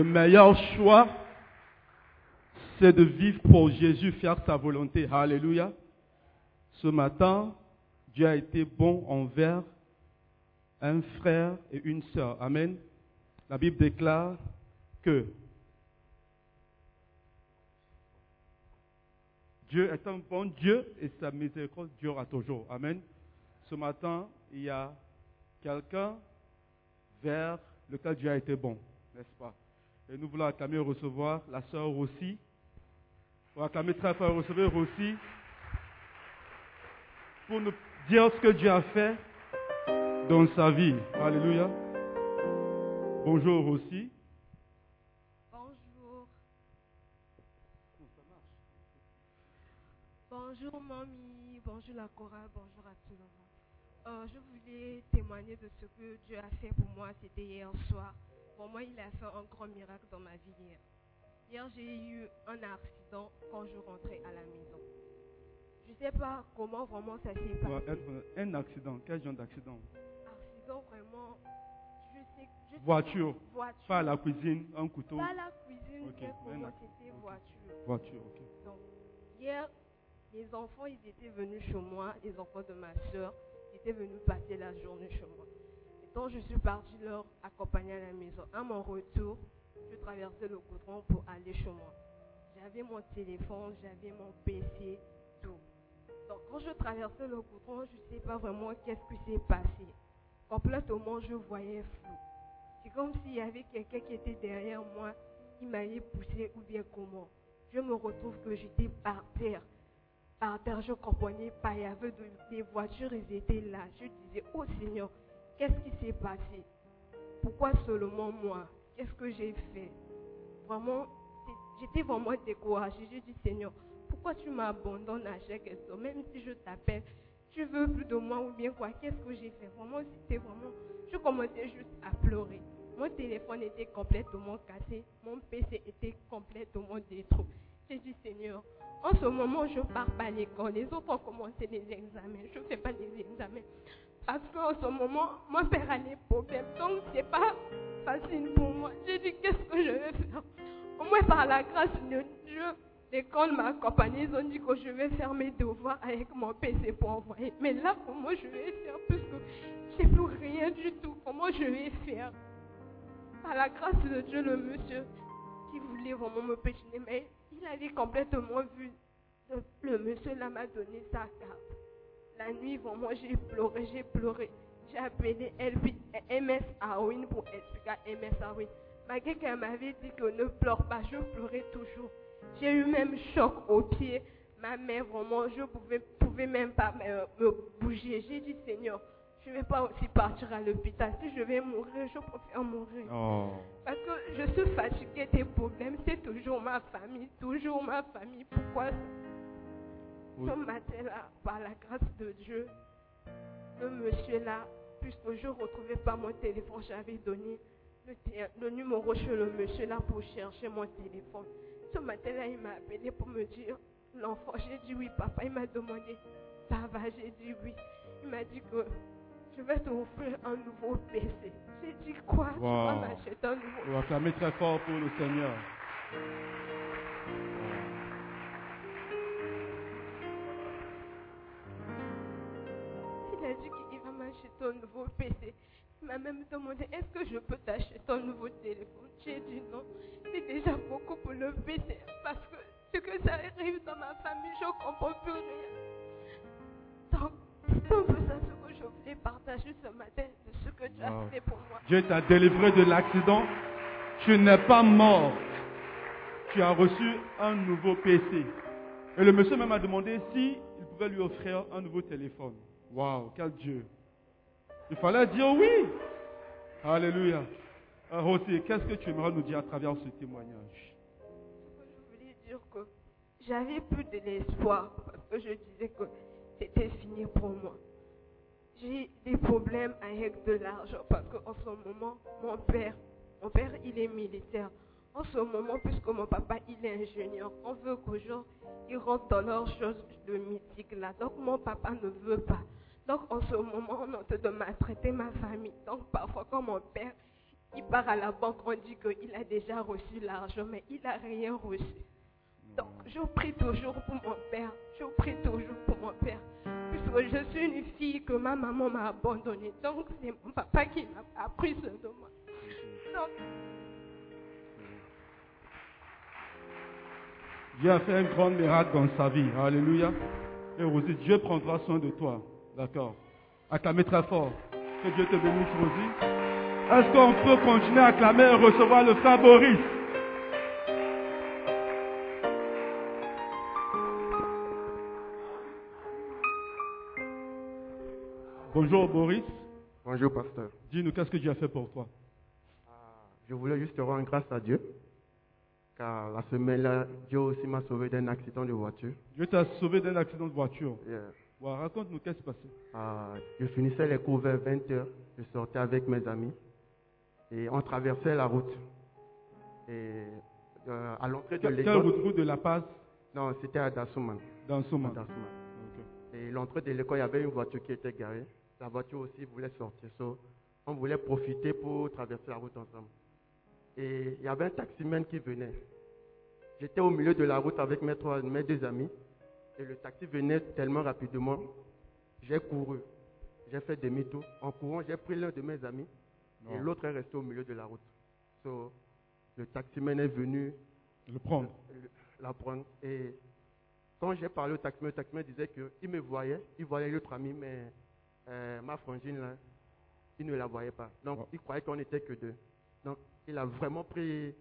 Le meilleur choix, c'est de vivre pour Jésus, faire sa volonté. Alléluia. Ce matin, Dieu a été bon envers un frère et une sœur. Amen. La Bible déclare que Dieu est un bon Dieu et sa miséricorde durera toujours. Amen. Ce matin, il y a quelqu'un vers lequel Dieu a été bon, n'est-ce pas? Et nous voulons acclamer et recevoir la sœur aussi. Pour acclamer très fort et recevoir aussi. Pour nous dire ce que Dieu a fait dans sa vie. Alléluia. Bonjour aussi. Bonjour. Bonjour mamie, bonjour la chorale, bonjour à tout le monde. Euh, je voulais témoigner de ce que Dieu a fait pour moi, c'était hier soir. Pour moi, il a fait un grand miracle dans ma vie hier. Hier, j'ai eu un accident quand je rentrais à la maison. Je ne sais pas comment vraiment ça s'est passé. être Un accident. Quel genre d'accident? Accident vraiment, je sais, je sais Voiture. pas, voiture. Pas à la cuisine, un couteau. Pas la cuisine, Ok, mais un comment accident. c'était voiture. Voiture, ok. Donc, hier, les enfants, ils étaient venus chez moi, les enfants de ma soeur, ils étaient venus passer la journée chez moi. Donc, je suis partie leur accompagner à la maison. À mon retour, je traversais le goudron pour aller chez moi. J'avais mon téléphone, j'avais mon PC, tout. Donc, quand je traversais le goudron, je ne sais pas vraiment qu'est-ce qui s'est passé. Complètement, je voyais flou. C'est comme s'il y avait quelqu'un qui était derrière moi, qui m'avait poussé ou bien comment. Je me retrouve que j'étais par terre. Par terre, je ne comprenais pas. Il y avait de- des voitures, ils étaient là. Je disais, oh Seigneur, qu'est-ce qui s'est passé? Pourquoi seulement moi? Qu'est-ce que j'ai fait? Vraiment, j'étais vraiment découragée. J'ai dit, Seigneur, pourquoi tu m'abandonnes à chaque instant? Même si je t'appelle, tu veux plus de moi ou bien quoi? Qu'est-ce que j'ai fait? Vraiment, c'était vraiment... Je commençais juste à pleurer. Mon téléphone était complètement cassé. Mon PC était complètement détruit. J'ai dit, Seigneur, en ce moment, je ne pars pas à l'école. Les autres ont commencé les examens. Je ne fais pas les examens. Parce qu'en ce moment, mon père a des problèmes. Donc, ce n'est pas facile pour moi. J'ai dit, qu'est-ce que je vais faire? Au moins, par la grâce de Dieu, l'école m'a accompagné. Ils ont dit que je vais faire mes devoirs avec mon PC pour envoyer. Mais là, comment je vais faire? Puisque je n'ai plus rien du tout. Comment je vais faire? Par la grâce de Dieu, le monsieur qui voulait vraiment me pétiner, mais il avait complètement vu. Le monsieur là m'a donné sa carte. La nuit, vraiment, j'ai pleuré, j'ai pleuré. J'ai appelé MS Arwin pour expliquer à MS Arwin. Malgré qu'elle m'avait dit que ne pleure pas, je pleurais toujours. J'ai eu même choc au pied. Ma mère, vraiment, je pouvais, pouvais même pas me, me bouger. J'ai dit, Seigneur, je ne vais pas aussi partir à l'hôpital. Si je vais mourir, je préfère mourir. Oh. Parce que je suis fatiguée des problèmes. C'est toujours ma famille, toujours ma famille. Pourquoi. Ce matin-là, par la grâce de Dieu, le monsieur là, puisque je ne retrouvais pas mon téléphone, j'avais donné le, numéro chez le monsieur là pour chercher mon téléphone. Ce matin-là, il m'a appelé pour me dire, l'enfant, j'ai dit oui, papa, il m'a demandé, ça va, j'ai dit oui. il m'a dit que je vais t'offrir un nouveau PC. J'ai dit quoi? Tu Wow. vas m'acheter un nouveau On va très fort pour le Seigneur. A dit qu'il va m'acheter un nouveau PC. Il m'a même demandé est-ce que je peux t'acheter un nouveau téléphone? J'ai dit non, c'est déjà beaucoup pour le PC parce que ce que ça arrive dans ma famille, je ne comprends plus rien. Donc, c'est un peu ça ce que je voulais partager ce matin de ce que tu Wow. as fait pour moi. Dieu t'a délivré de l'accident. Tu n'es pas mort. Tu as reçu un nouveau PC. Et le monsieur même a demandé si il pouvait lui offrir un nouveau téléphone. Waouh, quel Dieu. Il fallait dire oui. Alléluia. Euh, Rosy, qu'est-ce que tu aimerais nous dire à travers ce témoignage? Ce que je voulais dire que j'avais plus de l'espoir parce que je disais que c'était fini pour moi. J'ai des problèmes avec de l'argent parce qu'en ce moment, mon père, mon père, il est militaire. En ce moment, puisque mon papa, il est ingénieur, on veut qu'aux gens, ils rentrent dans leurs choses de mythique là. Donc, mon papa ne veut pas. Donc, en ce moment, on est en train de maltraiter ma famille. Donc, parfois, quand mon père, il part à la banque, on dit qu'il a déjà reçu l'argent, mais il n'a rien reçu. Donc, je prie toujours pour mon père. Je prie toujours pour mon père. Puisque je suis une fille que ma maman m'a abandonnée. Donc, c'est mon papa qui m'a appris ce moi. Donc, Dieu a fait un grand miracle dans sa vie. Alléluia. Et Rosie, Dieu prendra soin de toi. D'accord. Acclamez très fort. Que Dieu te bénisse, Rosie. Est-ce qu'on peut continuer à acclamer et recevoir le frère Boris? Bonjour Boris. Bonjour, pasteur. Dis-nous qu'est-ce que Dieu a fait pour toi? Ah, Je voulais juste rendre grâce à Dieu, car la semaine-là, Dieu aussi m'a sauvé d'un accident de voiture. Dieu t'a sauvé d'un accident de voiture. Yeah. Ouais, Raconte-nous qu'est-ce qui s'est passé? Ah, je finissais les cours vers 20 heures. Je sortais avec mes amis et on traversait la route. Et euh, à l'entrée de Quelle l'école, route? Route de La Paz? Non, c'était à Dassouman. Dassouman. Et l'entrée de l'école, il y avait une voiture qui était garée. La voiture aussi voulait sortir. So, on voulait profiter pour traverser la route ensemble. Et il y avait un taximène qui venait. J'étais au milieu de la route avec mes, trois, mes deux amis. Et le taxi venait tellement rapidement. J'ai couru. J'ai fait demi-tour. En courant, j'ai pris l'un de mes amis. Et l'autre est resté au milieu de la route. So, le taximène est venu Le prendre. le- la prendre. Et quand j'ai parlé au taximène, le taximène disait qu'il me voyait, il voyait l'autre ami, mais euh, ma frangine, là, il ne la voyait pas. Donc, Oh. il croyait qu'on n'était que deux. Donc, il a vraiment pris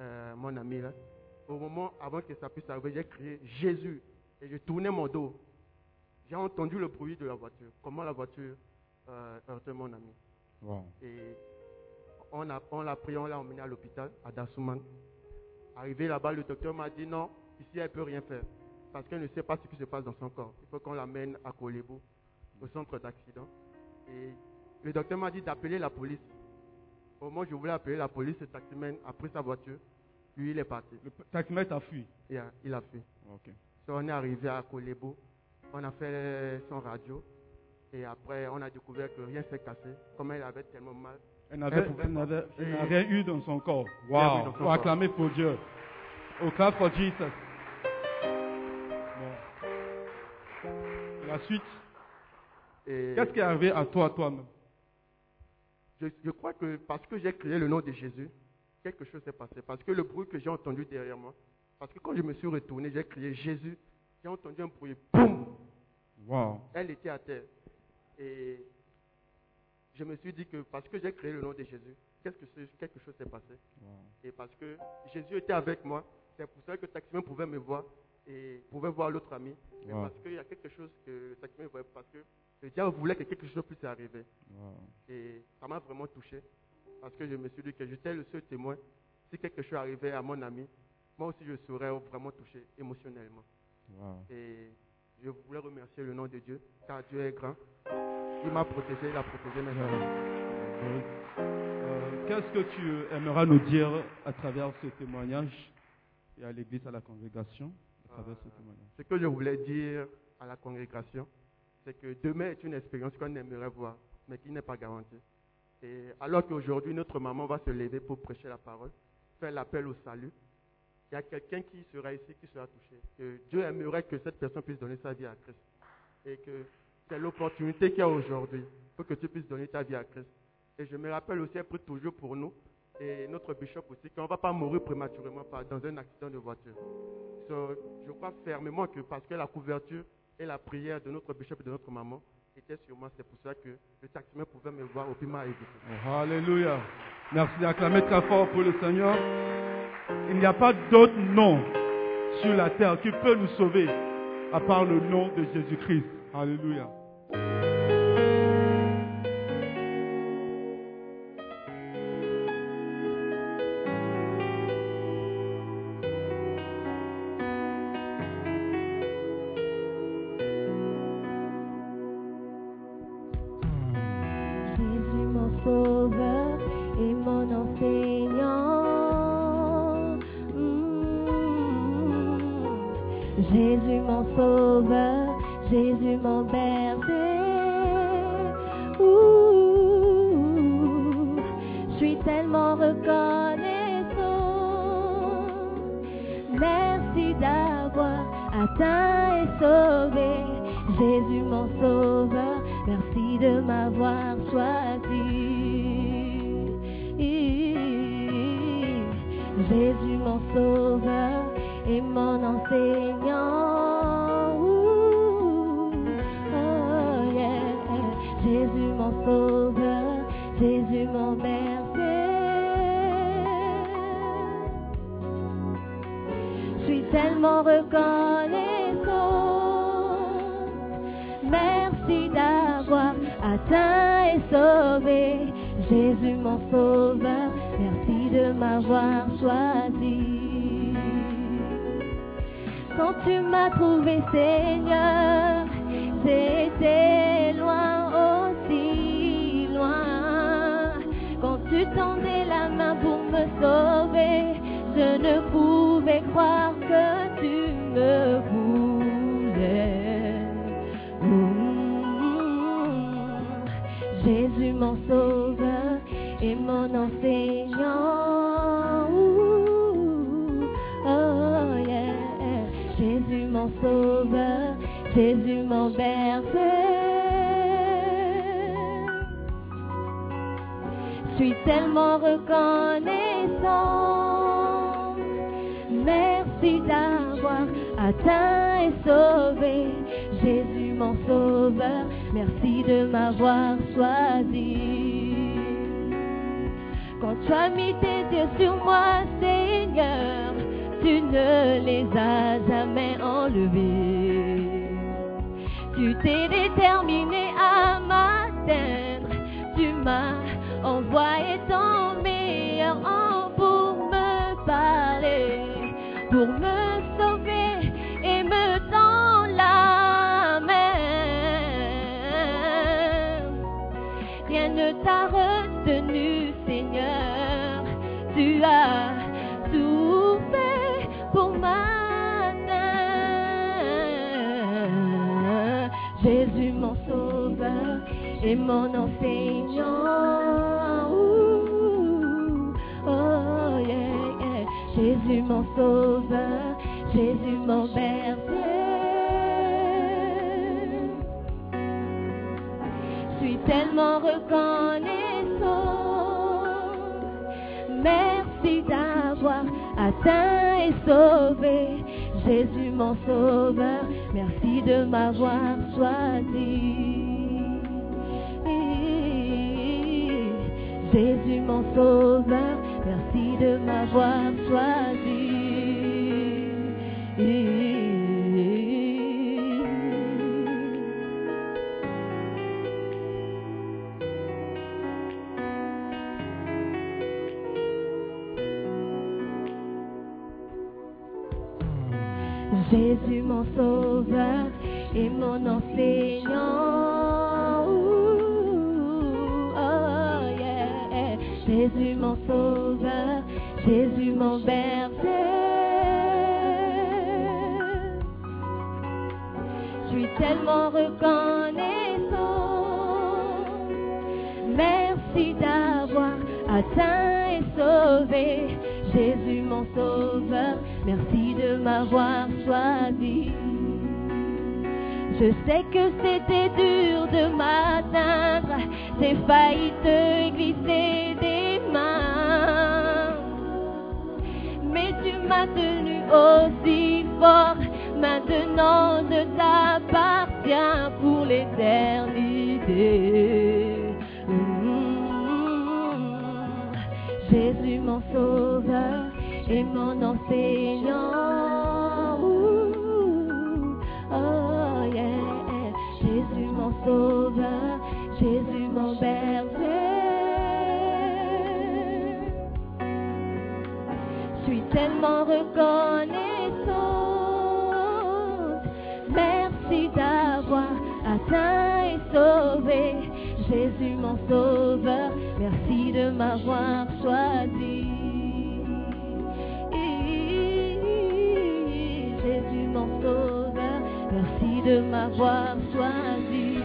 euh, mon ami, là. Au moment, avant que ça puisse arriver, j'ai crié Jésus. Et je tournais mon dos. J'ai entendu le bruit de la voiture. Comment la voiture euh, heurtait mon ami. Wow. Et on a- on l'a pris, on l'a emmené à l'hôpital, à Dassouman. Arrivé là-bas, le docteur m'a dit non, ici elle ne peut rien faire. Parce qu'elle ne sait pas ce qui se passe dans son corps. Il faut qu'on l'amène à Kolebo, au centre d'accident. Et le docteur m'a dit d'appeler la police. Au moment où je voulais appeler la police, le taximène a pris sa voiture. Lui, il est parti. Le taximètre a fui. Euh, il a fait. Ok. So, on est arrivé à Kolebo. On a fait son radio. Et après, on a découvert que rien s'est cassé. Comme elle avait tellement mal. Elle n'avait eu dans son corps. Wow. Faut acclamer pour Dieu. Au clap for Jesus. Bon. La suite. Qu'est-ce qui est arrivé à toi, toi-même? Je, je crois que parce que j'ai crié le nom de Jésus, quelque chose s'est passé. Parce que le bruit que j'ai entendu derrière moi, parce que quand je me suis retourné, j'ai crié Jésus, j'ai entendu un bruit, boum, Wow. elle était à terre. Et je me suis dit que parce que j'ai crié le nom de Jésus, qu'est-ce que c'est- quelque chose s'est passé. Et parce que Jésus était avec moi, c'est pour ça que le taximan pouvait me voir et pouvait voir l'autre ami. Mais Wow. parce qu'il y a quelque chose que ne voyait parce que le diable voulait que quelque chose puisse arriver. Et ça m'a vraiment touché. Parce que je me suis dit que j'étais le seul témoin. Si quelque chose arrivait à mon ami, moi aussi je serais vraiment touché émotionnellement. Et je voulais remercier le nom de Dieu, car Dieu est grand. Il m'a protégé, il a protégé mes amis. Euh, Qu'est-ce que tu aimeras nous dire à travers ce témoignage et à l'église, à la congrégation, à travers ce témoignage? Ce que je voulais dire à la congrégation, c'est que demain est une expérience qu'on aimerait voir, mais qui n'est pas garantie. Et alors qu'aujourd'hui, notre maman va se lever pour prêcher la parole, faire l'appel au salut, il y a quelqu'un qui sera ici, qui sera touché. Que Dieu aimerait que cette personne puisse donner sa vie à Christ. Et que c'est l'opportunité qu'il y a aujourd'hui pour que tu puisses donner ta vie à Christ. Et je me rappelle aussi, elle prie toujours pour nous, et notre bishop aussi, qu'on ne va pas mourir prématurément dans un accident de voiture. Je crois fermement que parce que la couverture et la prière de notre bishop et de notre maman étaient sur moi, c'est pour ça que le taximan pouvait me voir au m'a évité. Oh, Alléluia. Merci d'acclamer très fort pour le Seigneur. Il n'y a pas d'autre nom sur la terre qui peut nous sauver à part le nom de Jésus-Christ. Alléluia. Jésus mon sauveur, Jésus mon berger. Ouh, Je suis tellement reconnaissant. Merci d'avoir atteint et sauvé Jésus mon sauveur. Merci de m'avoir choisi. Jésus mon sauveur et mon enseignant. Tellement reconnaissant. Merci d'avoir atteint et sauvé Jésus mon sauveur. Merci de m'avoir choisi. Quand tu m'as trouvé Seigneur, j'étais loin aussi loin. Quand tu tendais la main pour me sauver, je ne pouvais croire que tu me voulais. Mm. Jésus mon sauveur et mon enseignant. Oh yeah. Jésus mon sauveur, Jésus mon berger. Je suis tellement reconnaissant. Merci d'avoir atteint et sauvé Jésus mon sauveur. Merci de m'avoir choisi. Quand tu as mis tes yeux sur moi, Seigneur, tu ne les as jamais enlevés. Tu t'es déterminé à m'atteindre. Tu m'as envoyé ton meilleur en pour me Jésus mon sauveur et mon enseignant. Oh yeah, Jésus mon sauveur, Jésus mon berger. Je suis tellement reconnaissante. Merci d'avoir atteint et sauvé Jésus mon sauveur. De m'avoir choisi. Jésus mon sauveur. Merci de m'avoir choisi.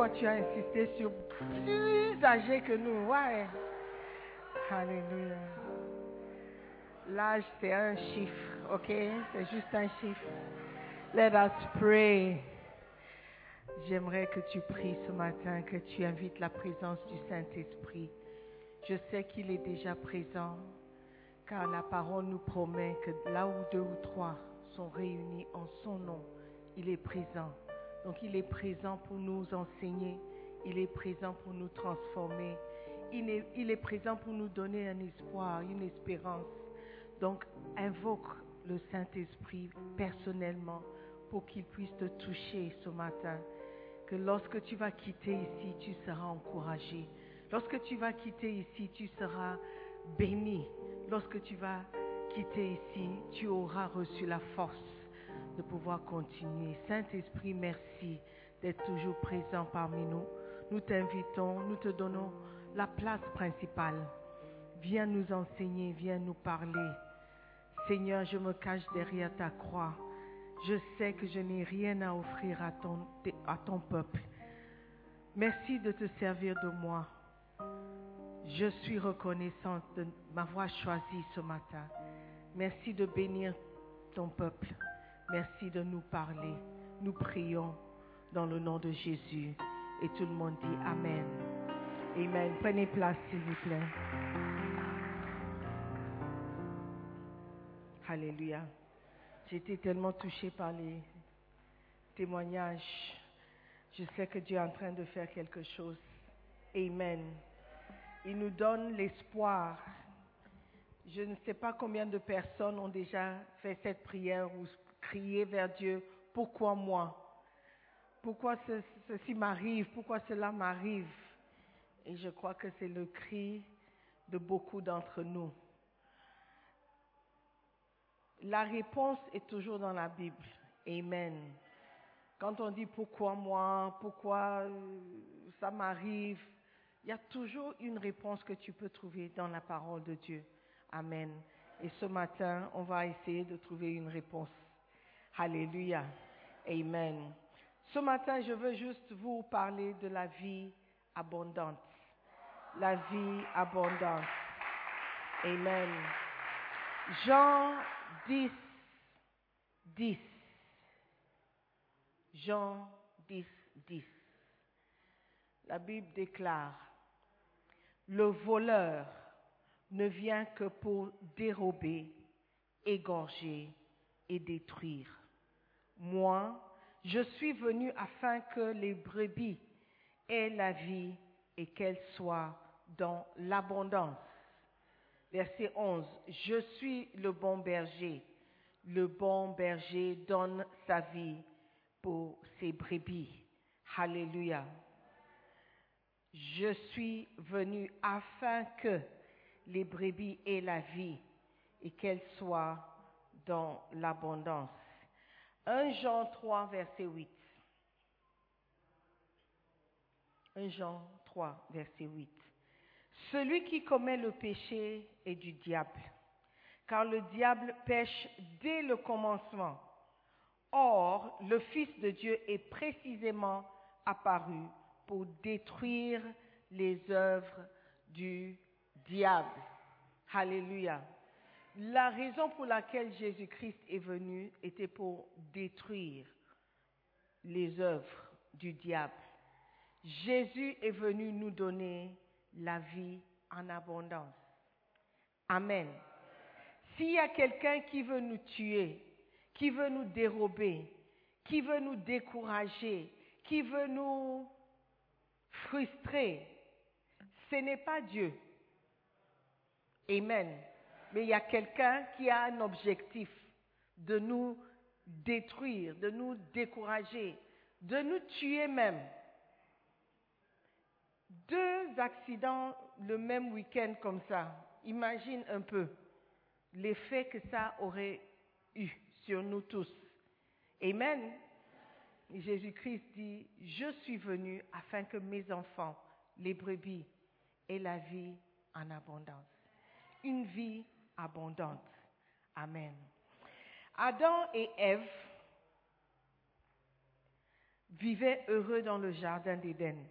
Pourquoi tu as insisté sur plus âgé que nous. Ouais. Alléluia. L'âge, c'est un chiffre, ok? C'est juste un chiffre. Let us pray. J'aimerais que tu pries ce matin, que tu invites la présence du Saint-Esprit. Je sais qu'il est déjà présent, car la parole nous promet que là où deux ou trois sont réunis en son nom, il est présent. Donc il est présent pour nous enseigner, il est présent pour nous transformer, il est, présent pour nous donner un espoir, une espérance. Donc invoque le Saint-Esprit personnellement pour qu'il puisse te toucher ce matin. Que lorsque tu vas quitter ici, tu seras encouragé. Lorsque tu vas quitter ici, tu seras béni. Lorsque tu vas quitter ici, tu auras reçu la force de pouvoir continuer. Saint-Esprit, merci d'être toujours présent parmi nous. Nous t'invitons, nous te donnons la place principale. Viens nous enseigner, viens nous parler. Seigneur, je me cache derrière ta croix. Je sais que je n'ai rien à offrir à ton, peuple. Merci de te servir de moi. Je suis reconnaissante de m'avoir choisi ce matin. Merci de bénir ton peuple. Merci de nous parler. Nous prions dans le nom de Jésus. Et tout le monde dit Amen. Amen. Prenez place, s'il vous plaît. Alléluia. Été tellement touchée par les témoignages. Je sais que Dieu est en train de faire quelque chose. Amen. Il nous donne l'espoir. Je ne sais pas combien de personnes ont déjà fait cette prière ou crié vers Dieu, pourquoi moi? Pourquoi ce- ceci m'arrive? Pourquoi cela m'arrive? Et je crois que c'est le cri de beaucoup d'entre nous. La réponse est toujours dans la Bible. Amen. Quand on dit pourquoi moi, pourquoi euh, ça m'arrive, il y a toujours une réponse que tu peux trouver dans la parole de Dieu. Amen. Et ce matin, on va essayer de trouver une réponse. Alléluia. Amen. Ce matin, je veux juste vous parler de la vie abondante. La vie abondante. Amen. Jean 10, 10. Jean 10, 10. La Bible déclare, le voleur ne vient que pour dérober, égorger et détruire. Moi, je suis venu afin que les brebis aient la vie et qu'elles soient dans l'abondance. Verset 11. Je suis le bon berger. Le bon berger donne sa vie pour ses brebis. Alléluia. Je suis venu afin que les brebis aient la vie et qu'elle soit dans l'abondance. 1 Jean 3, verset 8. 1 Jean 3, verset 8. Celui qui commet le péché est du diable, car le diable pêche dès le commencement. Or, le Fils de Dieu est précisément apparu pour détruire les œuvres du diable. Alléluia. La raison pour laquelle Jésus-Christ est venu était pour détruire les œuvres du diable. Jésus est venu nous donner la vie en abondance. Amen. S'il y a quelqu'un qui veut nous tuer, qui veut nous dérober, qui veut nous décourager, qui veut nous frustrer, ce n'est pas Dieu. Amen. Mais il y a quelqu'un qui a un objectif de nous détruire, de nous décourager, de nous tuer même. Deux accidents le même week-end comme ça. Imagine un peu l'effet que ça aurait eu sur nous tous. Amen. Jésus-Christ dit, je suis venu afin que mes enfants, les brebis, aient la vie en abondance. Une vie abondante. Amen. Adam et Ève vivaient heureux dans le jardin d'Éden.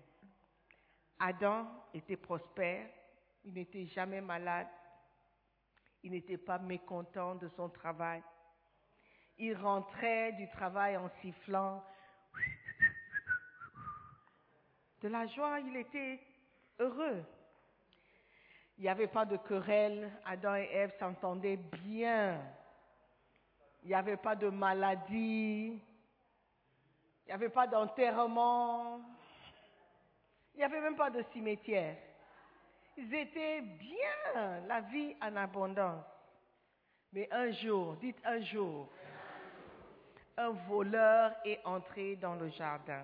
Adam était prospère, il n'était jamais malade, il n'était pas mécontent de son travail. Il rentrait du travail en sifflant. De la joie, il était heureux. Il n'y avait pas de querelle. Adam et Ève s'entendaient bien. Il n'y avait pas de maladie. Il n'y avait pas d'enterrement. Il n'y avait même pas de cimetière. Ils étaient bien, la vie en abondance. Mais un jour, dites un jour, un voleur est entré dans le jardin.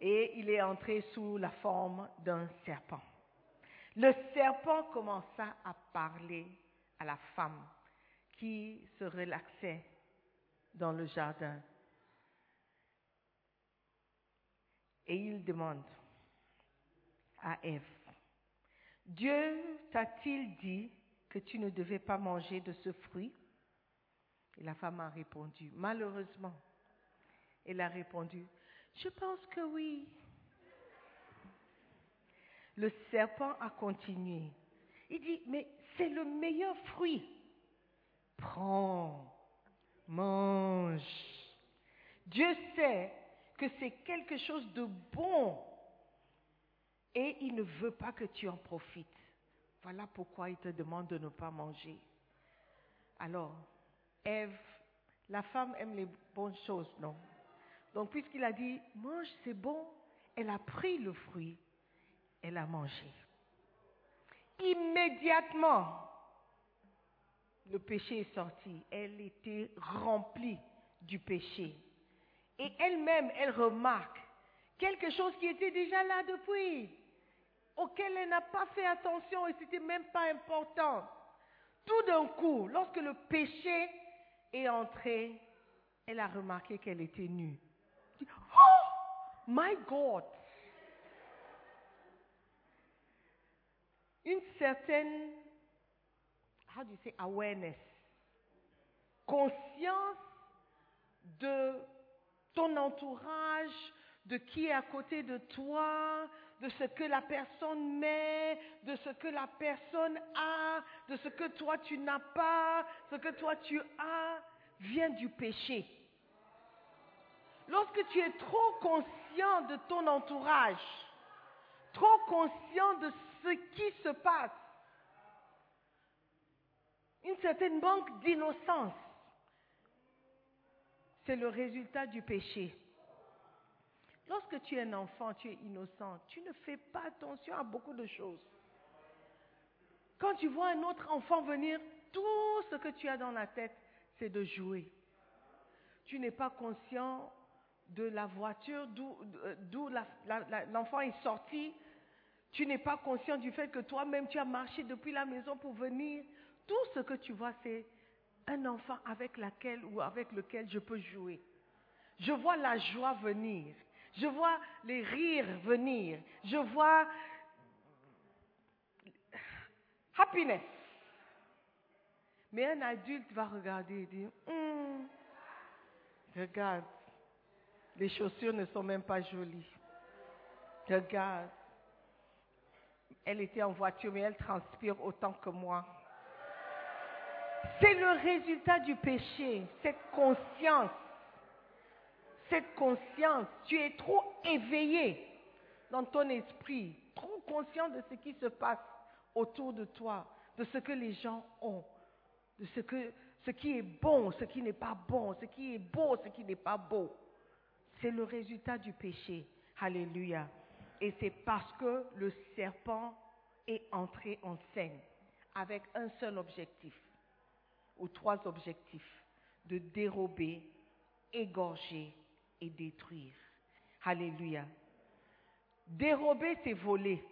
Et il est entré sous la forme d'un serpent. Le serpent commença à parler à la femme qui se relaxait dans le jardin. Et il demande à Ève, Dieu t'a-t-il dit que tu ne devais pas manger de ce fruit? Et la femme a répondu, malheureusement. Elle a répondu, je pense que oui. Le serpent a continué. Il dit, mais c'est le meilleur fruit. Prends, mange. Dieu sait que c'est quelque chose de bon et il ne veut pas que tu en profites. Voilà pourquoi il te demande de ne pas manger. Alors, Ève, la femme aime les bonnes choses, non? Donc, puisqu'il a dit, mange, c'est bon, elle a pris le fruit, elle a mangé. Immédiatement, le péché est sorti. Elle était remplie du péché. Et elle-même, elle remarque quelque chose qui était déjà là depuis auquel elle n'a pas fait attention et c'était même pas important. Tout d'un coup, lorsque le péché est entré, elle a remarqué qu'elle était nue. Oh, my God! Une certaine, how do you say, awareness, conscience de ton entourage, de qui est à côté de toi, de ce que la personne met, de ce que la personne a, de ce que toi tu n'as pas, ce que toi tu as, vient du péché. Lorsque tu es trop conscient de ton entourage, trop conscient de ce qui se passe, une certaine manque d'innocence, c'est le résultat du péché. Lorsque tu es un enfant, tu es innocent, tu ne fais pas attention à beaucoup de choses. Quand tu vois un autre enfant venir, tout ce que tu as dans la tête, c'est de jouer. Tu n'es pas conscient de la voiture d'où l'enfant est sorti. Tu n'es pas conscient du fait que toi-même, tu as marché depuis la maison pour venir. Tout ce que tu vois, c'est un enfant avec laquelle ou avec lequel je peux jouer. Je vois la joie venir. Je vois les rires venir. Je vois happiness. Mais un adulte va regarder et dire, Hum, regarde, les chaussures ne sont même pas jolies. Regarde, elle était en voiture, mais elle transpire autant que moi. C'est le résultat du péché, cette conscience. Cette conscience, tu es trop éveillé dans ton esprit, trop conscient de ce qui se passe autour de toi, de ce que les gens ont, de ce, que, ce qui est bon, ce qui n'est pas bon, ce qui est beau, ce qui n'est pas beau. C'est le résultat du péché. Alléluia. Et c'est parce que le serpent est entré en scène avec un seul objectif, ou trois objectifs, de dérober, égorger et détruire. Alléluia. Dérober, c'est voler.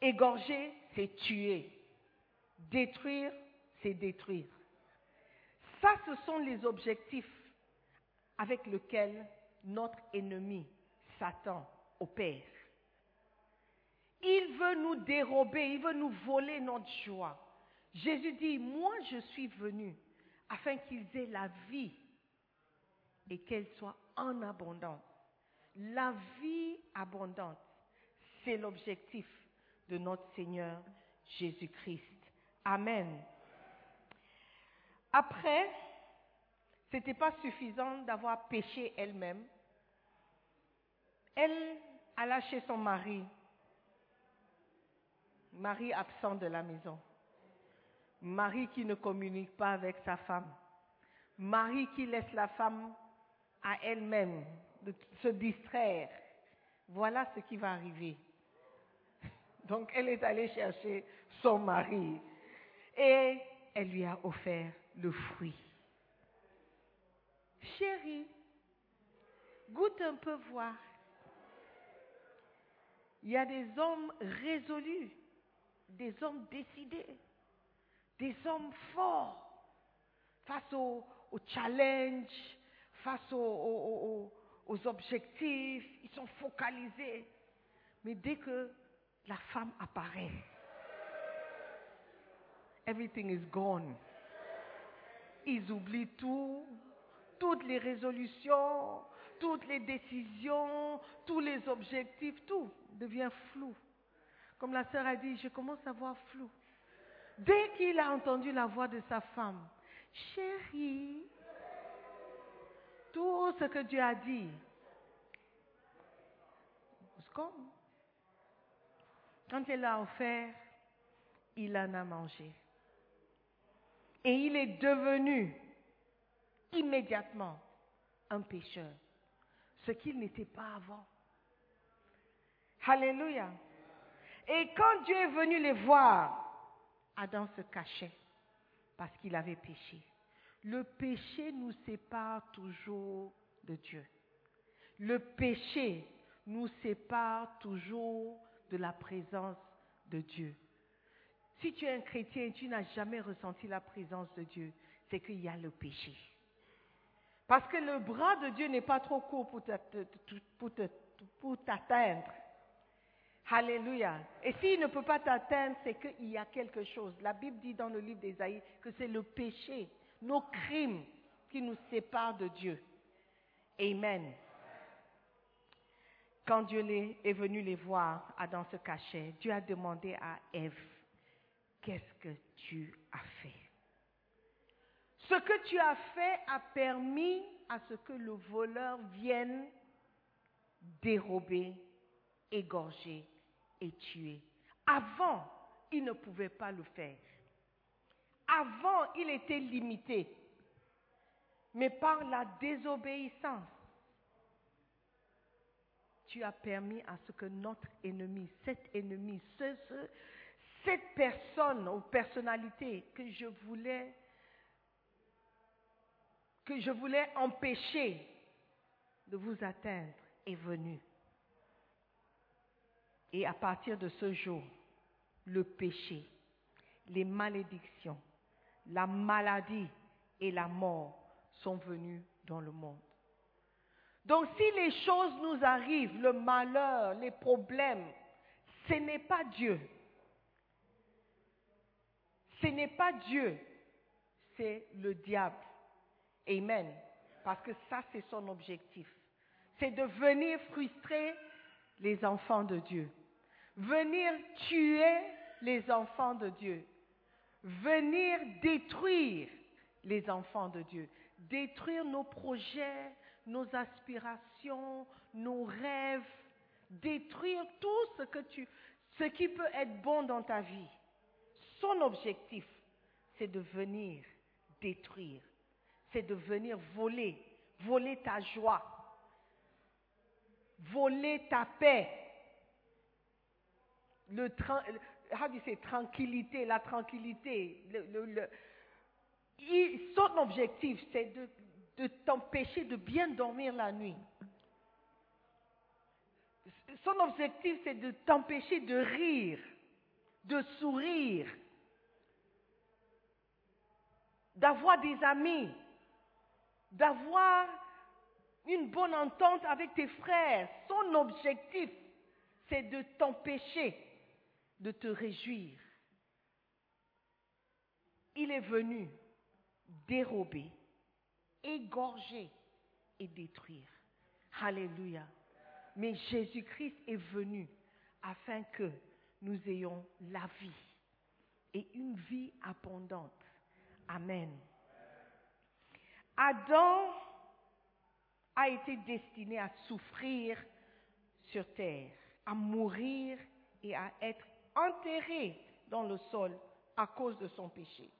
Égorger, c'est tuer. Détruire, c'est détruire. Ça, ce sont les objectifs avec lesquels notre ennemi, Satan, opère. Il veut nous dérober, il veut nous voler notre joie. Jésus dit, moi je suis venu afin qu'ils aient la vie et qu'elle soit en abondance. La vie abondante, c'est l'objectif de notre Seigneur Jésus-Christ. Amen. Après, ce n'était pas suffisant d'avoir péché elle-même. Elle alla chez son mari, mari absent de la maison, mari qui ne communique pas avec sa femme, mari qui laisse la femme à elle-même de se distraire. Voilà ce qui va arriver. Donc elle est allée chercher son mari et elle lui a offert le fruit. Chérie, goûte un peu voir. Il y a des hommes résolus, des hommes décidés, des hommes forts face aux, challenges, face aux, aux, aux, objectifs, ils sont focalisés. Mais dès que la femme apparaît, everything is gone. Ils oublient tout, toutes les résolutions, toutes les décisions, tous les objectifs, tout devient flou. Comme la sœur a dit, je commence à voir flou. Dès qu'il a entendu la voix de sa femme, chérie, tout ce que Dieu a dit, comme quand il l'a offert, il en a mangé. Et il est devenu immédiatement un pécheur, ce qu'il n'était pas avant. Alléluia. Et quand Dieu est venu les voir, Adam se cachait parce qu'il avait péché. Le péché nous sépare toujours de Dieu. Le péché nous sépare toujours de la présence de Dieu. Si tu es un chrétien et tu n'as jamais ressenti la présence de Dieu, c'est qu'il y a le péché. Parce que le bras de Dieu n'est pas trop court pour t'atteindre. Alléluia. Et s'il ne peut pas t'atteindre, c'est qu'il y a quelque chose. La Bible dit dans le livre d'Ésaïe que c'est le péché, nos crimes qui nous séparent de Dieu. Amen. Quand Dieu est venu les voir, Adam se cachait, Dieu a demandé à Ève, qu'est-ce que tu as fait? Ce que tu as fait a permis à ce que le voleur vienne dérober, égorger et tuer. Avant, il ne pouvait pas le faire. Avant, il était limité. Mais par la désobéissance, tu as permis à ce que notre ennemi, cet ennemi, cette personne ou personnalité que je voulais que je voulais empêcher de vous atteindre est venu. Et à partir de ce jour, le péché, les malédictions, la maladie et la mort sont venues dans le monde. Donc si les choses nous arrivent, le malheur, les problèmes, ce n'est pas Dieu. Ce n'est pas Dieu, c'est le diable. Amen. Parce que ça, c'est son objectif. C'est de venir frustrer les enfants de Dieu. Venir tuer les enfants de Dieu. Venir détruire les enfants de Dieu. Détruire nos projets, nos aspirations, nos rêves. Détruire tout ce, ce qui peut être bon dans ta vie. Son objectif, c'est de venir détruire. C'est de venir voler, voler ta joie, voler ta paix, le, how tranquillité, la tranquillité. le- le- son objectif, c'est de, de t'empêcher de bien dormir la nuit. Son objectif, c'est de t'empêcher de rire, de sourire, d'avoir des amis, d'avoir une bonne entente avec tes frères. Son objectif, c'est de t'empêcher de te réjouir. Il est venu dérober, égorger et détruire. Alléluia. Mais Jésus-Christ est venu afin que nous ayons la vie et une vie abondante. Amen. Adam a été destiné à souffrir sur terre, à mourir et à être enterré dans le sol à cause de son péché.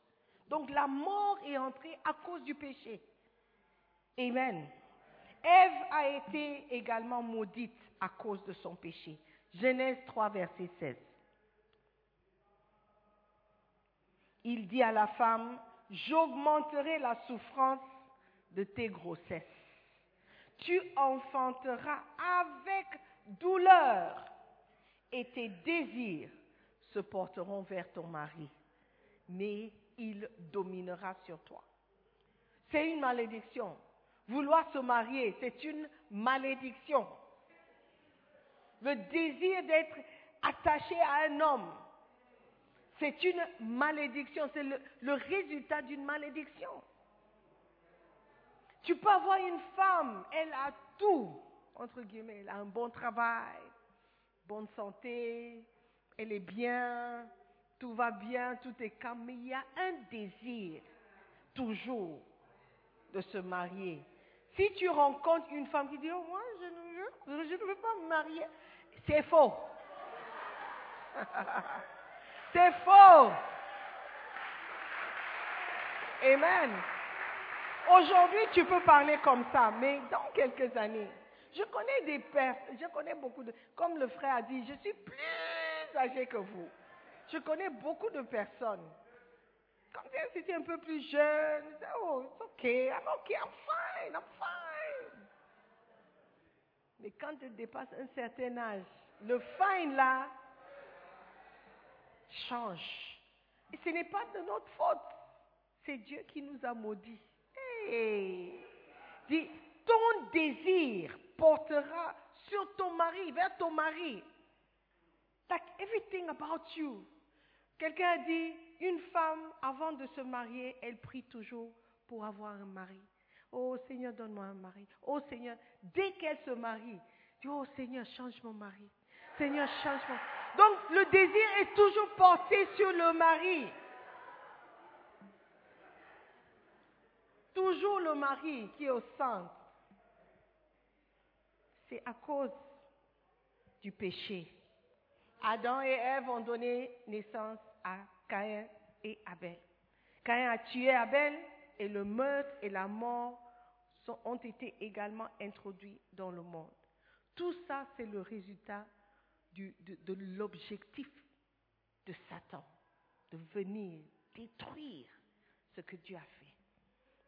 Donc la mort est entrée à cause du péché. Amen. Ève a été également maudite à cause de son péché. Genèse 3, verset 16. Il dit à la femme, j'augmenterai la souffrance de tes grossesses. Tu enfanteras avec douleur et tes désirs se porteront vers ton mari, mais il dominera sur toi. C'est une malédiction. Vouloir se marier, c'est une malédiction. Le désir d'être attaché à un homme, c'est une malédiction. C'est le, le résultat d'une malédiction. Tu peux avoir une femme, elle a tout, entre guillemets, elle a un bon travail, bonne santé, elle est bien, tout va bien, tout est calme, mais il y a un désir toujours de se marier. Si tu rencontres une femme qui dit, oh, moi, je ne, je ne veux pas me marier, c'est faux. c'est faux. Amen. Aujourd'hui, tu peux parler comme ça, mais dans quelques années, je connais des personnes, je connais beaucoup de, comme le frère a dit, je suis plus âgé que vous. Je connais beaucoup de personnes. Quand c'était un peu plus jeune, oh, it's okay, I'm okay, I'm fine, I'm fine. Mais quand tu dépasses un certain âge, le fine là change. Et ce n'est pas de notre faute. C'est Dieu qui nous a maudits. Hey. Dis, ton désir portera sur ton mari, vers ton mari. Like everything about you. Quelqu'un a dit, une femme, avant de se marier, elle prie toujours pour avoir un mari. Oh Seigneur, donne-moi un mari. Oh Seigneur, dès qu'elle se marie, dit, oh Seigneur, change mon mari. Seigneur, change mon... Donc le désir est toujours porté sur le mari. Toujours le mari qui est au centre. C'est à cause du péché. Adam et Ève ont donné naissance à Caïn et Abel. Caïn a tué Abel et le meurtre et la mort ont été également introduits dans le monde. Tout ça, c'est le résultat de l'objectif de Satan, de venir détruire ce que Dieu a fait.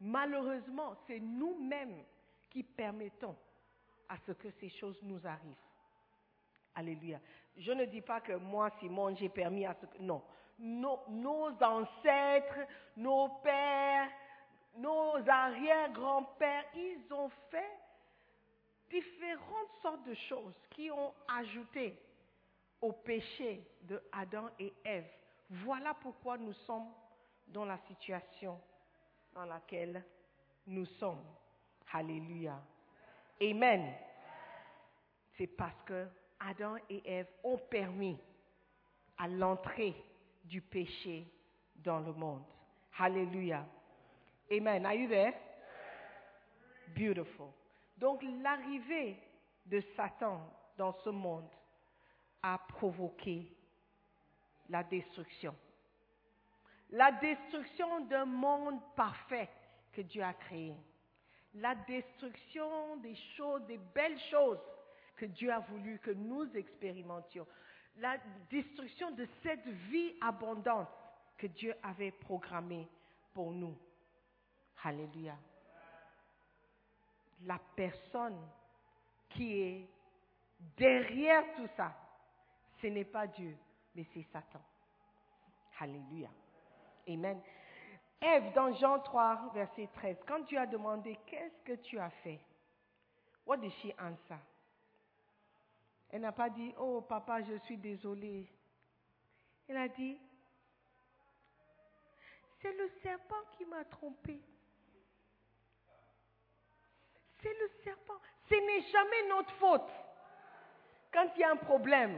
Malheureusement, c'est nous-mêmes qui permettons à ce que ces choses nous arrivent. Alléluia. Je ne dis pas que moi, Simon, j'ai permis à ce que... Non. nos, nos ancêtres, nos pères, nos arrière-grands-pères, ils ont fait différentes sortes de choses qui ont ajouté au péché de Adam et Ève. Voilà pourquoi nous sommes dans la situation dans laquelle nous sommes. Alléluia. Amen. C'est parce que Adam et Ève ont permis à l'entrée du péché dans le monde. Alléluia. Amen. Are you there? Beautiful. Donc l'arrivée de Satan dans ce monde a provoqué la destruction. La destruction d'un monde parfait que Dieu a créé. La destruction des choses, des belles choses que Dieu a voulu que nous expérimentions. La destruction de cette vie abondante que Dieu avait programmée pour nous. Alléluia. La personne qui est derrière tout ça, ce n'est pas Dieu, mais c'est Satan. Alléluia. Amen. Ève, dans Jean 3, verset 13, quand Dieu a demandé qu'est-ce que tu as fait, what did she answer? Elle n'a pas dit, oh papa, je suis désolée. Elle a dit, c'est le serpent qui m'a trompé. C'est le serpent. Ce n'est jamais notre faute. Quand il y a un problème,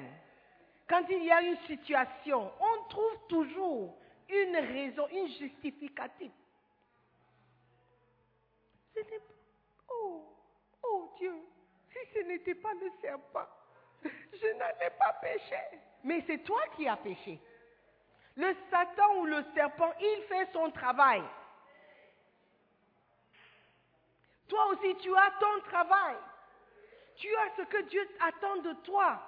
quand il y a une situation, on trouve toujours une raison, une justificative. Oh, oh Dieu, si ce n'était pas le serpent, je n'allais pas pécher. Mais c'est toi qui as péché. Le Satan ou le serpent, il fait son travail. Toi aussi, tu as ton travail. Tu as ce que Dieu attend de toi.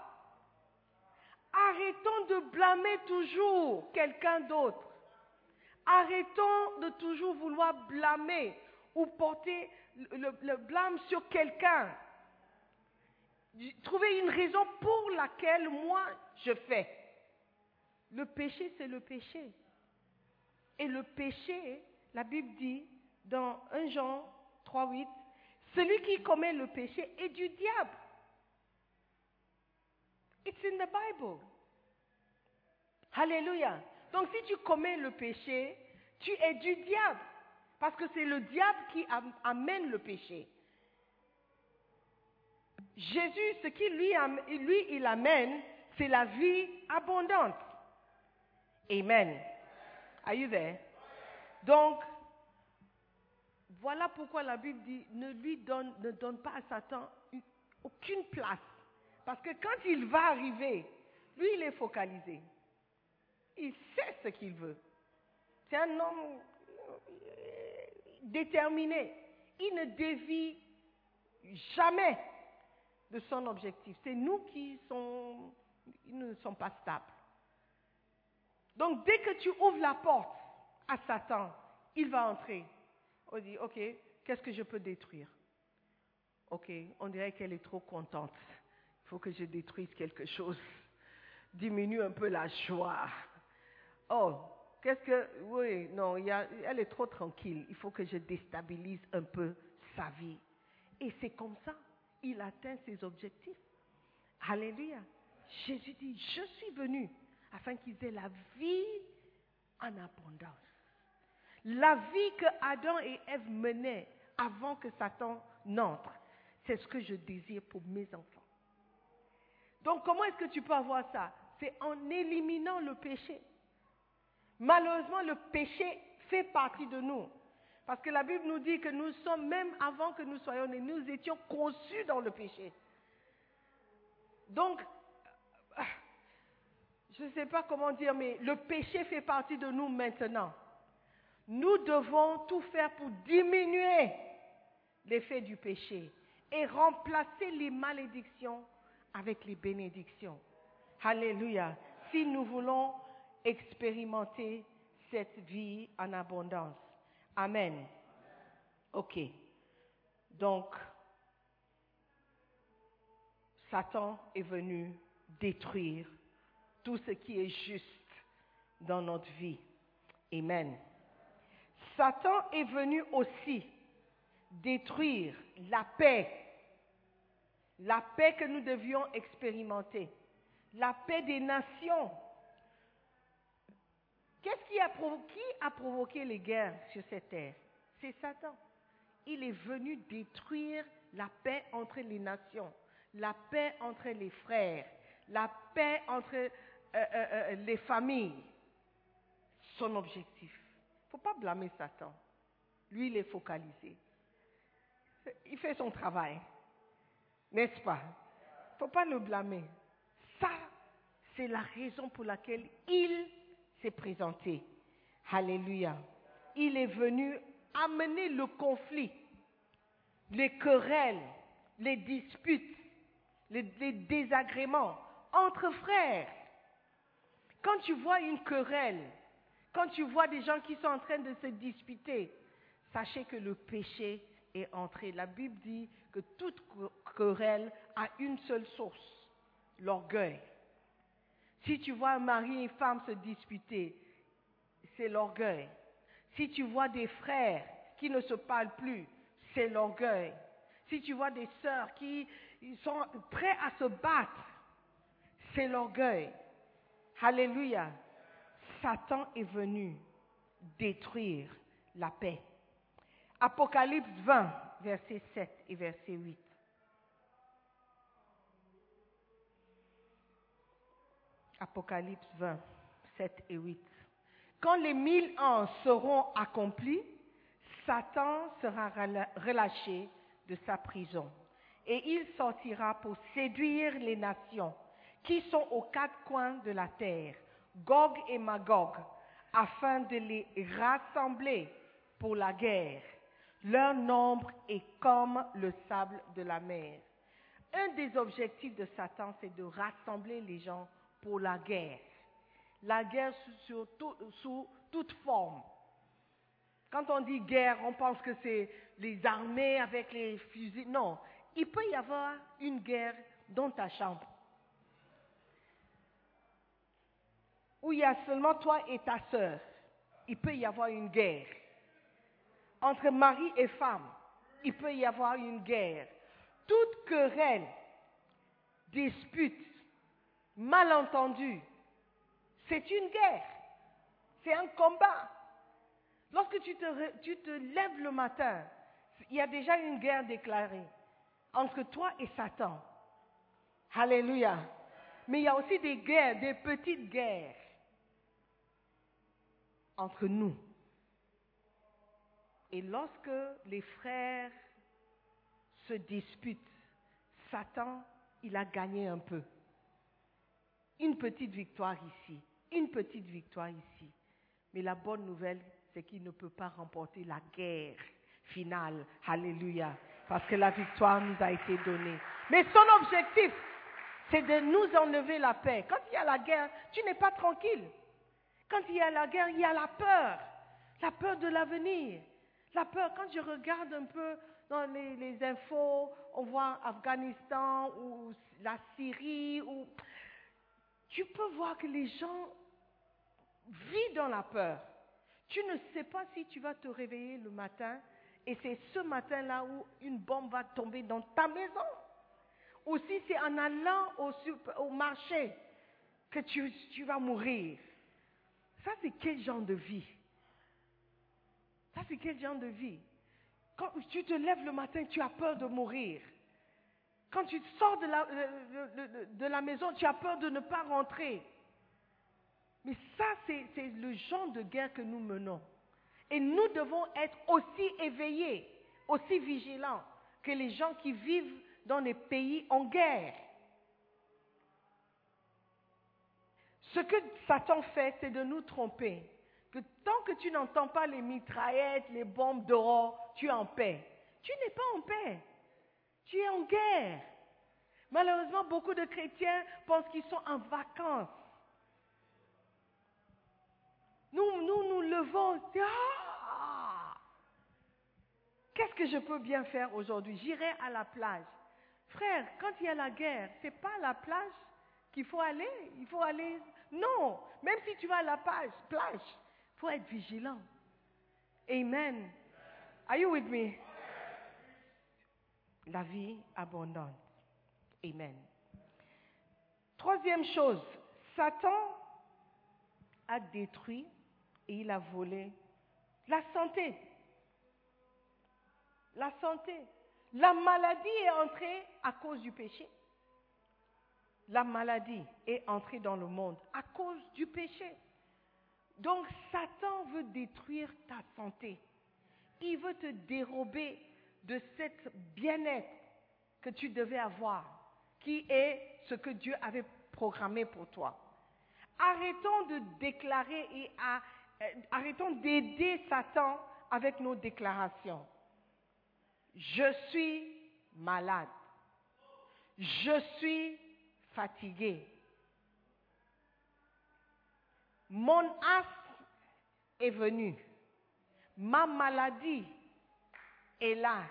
Arrêtons de blâmer toujours quelqu'un d'autre. Arrêtons de toujours vouloir blâmer ou porter le, blâme sur quelqu'un. Trouver une raison pour laquelle moi je fais. Le péché, c'est le péché. Et le péché, la Bible dit dans 1 Jean 3, 8, celui qui commet le péché est du diable. It's in the Bible. Alléluia. Donc si tu commets le péché, tu es du diable. Parce que c'est le diable qui amène le péché. Jésus, ce qui lui, lui il amène, c'est la vie abondante. Amen. Are you there? Donc, voilà pourquoi la Bible dit ne lui donne, ne donne pas à Satan aucune place. Parce que quand il va arriver, lui, il est focalisé. Il sait ce qu'il veut. C'est un homme déterminé. Il ne dévie jamais de son objectif. C'est nous qui ne sommes pas stables. Donc dès que tu ouvres la porte à Satan, il va entrer. On dit, ok, qu'est-ce que je peux détruire? Ok, on dirait qu'elle est trop contente. Il faut que je détruise quelque chose. Diminue un peu la joie. Oh, qu'est-ce que... Oui, non, elle est trop tranquille. Il faut que je déstabilise un peu sa vie. Et c'est comme ça, il atteint ses objectifs. Alléluia. Jésus dit, je suis venu afin qu'ils aient la vie en abondance. La vie que Adam et Ève menaient avant que Satan n'entre, c'est ce que je désire pour mes enfants. Donc comment est-ce que tu peux avoir ça? C'est en éliminant le péché. Malheureusement, le péché fait partie de nous. Parce que la Bible nous dit que nous sommes, même avant que nous soyons nés, nous étions conçus dans le péché. Donc, je ne sais pas comment dire, mais le péché fait partie de nous maintenant. Nous devons tout faire pour diminuer l'effet du péché et remplacer les malédictions avec les bénédictions. Alléluia. Si nous voulons expérimenter cette vie en abondance. Amen. OK. Donc, Satan est venu détruire tout ce qui est juste dans notre vie. Amen. Satan est venu aussi détruire la paix, la paix que nous devions expérimenter, la paix des nations. Qu'est-ce qui a, provoqué, les guerres sur cette terre? C'est Satan. Il est venu détruire la paix entre les nations, la paix entre les frères, la paix entre euh, euh, euh, les familles. Son objectif. Il ne faut pas blâmer Satan. Lui, il est focalisé. Il fait son travail. N'est-ce pas? Il ne faut pas le blâmer. Ça, c'est la raison pour laquelle il s'est présenté. Alléluia. Il est venu amener le conflit, les querelles, les disputes, les, les désagréments entre frères. Quand tu vois une querelle, quand tu vois des gens qui sont en train de se disputer, sachez que le péché est entré. La Bible dit que toute querelle a une seule source, l'orgueil. Si tu vois un mari et une femme se disputer, c'est l'orgueil. Si tu vois des frères qui ne se parlent plus, c'est l'orgueil. Si tu vois des sœurs qui sont prêts à se battre, c'est l'orgueil. Alléluia. Satan est venu détruire la paix. Apocalypse 20, verset 7 et verset 8. Apocalypse 20, 7 et 8. Quand les mille ans seront accomplis, Satan sera relâché de sa prison et il sortira pour séduire les nations qui sont aux quatre coins de la terre, Gog et Magog, afin de les rassembler pour la guerre. Leur nombre est comme le sable de la mer. Un des objectifs de Satan, c'est de rassembler les gens pour la guerre. La guerre sous, toute forme. Quand on dit guerre, on pense que c'est les armées avec les fusils. Non, il peut y avoir une guerre dans ta chambre. Où il y a seulement toi et ta sœur. Il peut y avoir une guerre. Entre mari et femme, il peut y avoir une guerre. Toute querelle, dispute, malentendu, c'est une guerre. C'est un combat. Lorsque tu te, tu te lèves le matin, il y a déjà une guerre déclarée entre toi et Satan. Alléluia. Mais il y a aussi des guerres, des petites guerres entre nous. Et lorsque les frères se disputent, Satan, il a gagné un peu. Une petite victoire ici, une petite victoire ici. Mais la bonne nouvelle, c'est qu'il ne peut pas remporter la guerre finale. Alléluia. Parce que la victoire nous a été donnée. Mais son objectif, c'est de nous enlever la paix. Quand il y a la guerre, tu n'es pas tranquille. Quand il y a la guerre, il y a la peur. La peur de l'avenir. La peur, quand je regarde un peu dans les, infos, on voit Afghanistan ou la Syrie, ou... tu peux voir que les gens vivent dans la peur. Tu ne sais pas si tu vas te réveiller le matin et c'est ce matin-là où une bombe va tomber dans ta maison. Ou si c'est en allant au, marché que tu, tu vas mourir. Ça, c'est quel genre de vie? Ça, c'est quel genre de vie? Quand tu te lèves le matin, tu as peur de mourir. Quand tu sors de la, de, de, la maison, tu as peur de ne pas rentrer. Mais ça, c'est le genre de guerre que nous menons. Et nous devons être aussi éveillés, aussi vigilants que les gens qui vivent dans les pays en guerre. Ce que Satan fait, c'est de nous tromper. Que tant que tu n'entends pas les mitraillettes, les bombes dehors, tu es en paix. Tu n'es pas en paix. Tu es en guerre. Malheureusement, beaucoup de chrétiens pensent qu'ils sont en vacances. Nous, nous nous levons. Ah Qu'est-ce que je peux bien faire aujourd'hui? J'irai à la plage. Frère, quand il y a la guerre, c'est pas à la plage qu'il faut aller. Il faut aller Non, même si tu vas à la plage, plage, faut être vigilant. Amen. Are you with me? La vie abondante. Amen. Troisième chose, Satan a détruit et il a volé la santé. La santé. La maladie est entrée à cause du péché. La maladie est entrée dans le monde à cause du péché. Donc Satan veut détruire ta santé. Il veut te dérober de cette bien-être que tu devais avoir, qui est ce que Dieu avait programmé pour toi. Arrêtons de déclarer et euh, arrêtons d'aider Satan avec nos déclarations. Je suis malade. Je suis fatigué. Mon asthme est venu. Ma maladie est là.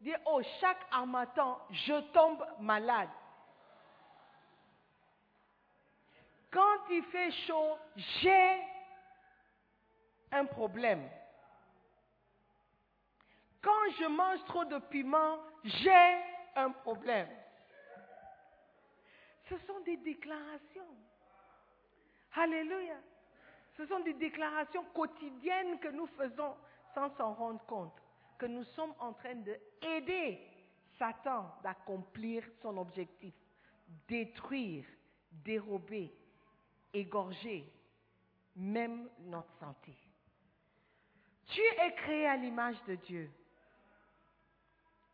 Dis, oh, chaque armatan, je tombe malade. Quand il fait chaud, j'ai un problème. Quand je mange trop de piment, j'ai un problème. Ce sont des déclarations. Alléluia. Ce sont des déclarations quotidiennes que nous faisons sans s'en rendre compte, que nous sommes en train d'aider Satan d'accomplir son objectif, détruire, dérober, égorger même notre santé. Tu es créé à l'image de Dieu.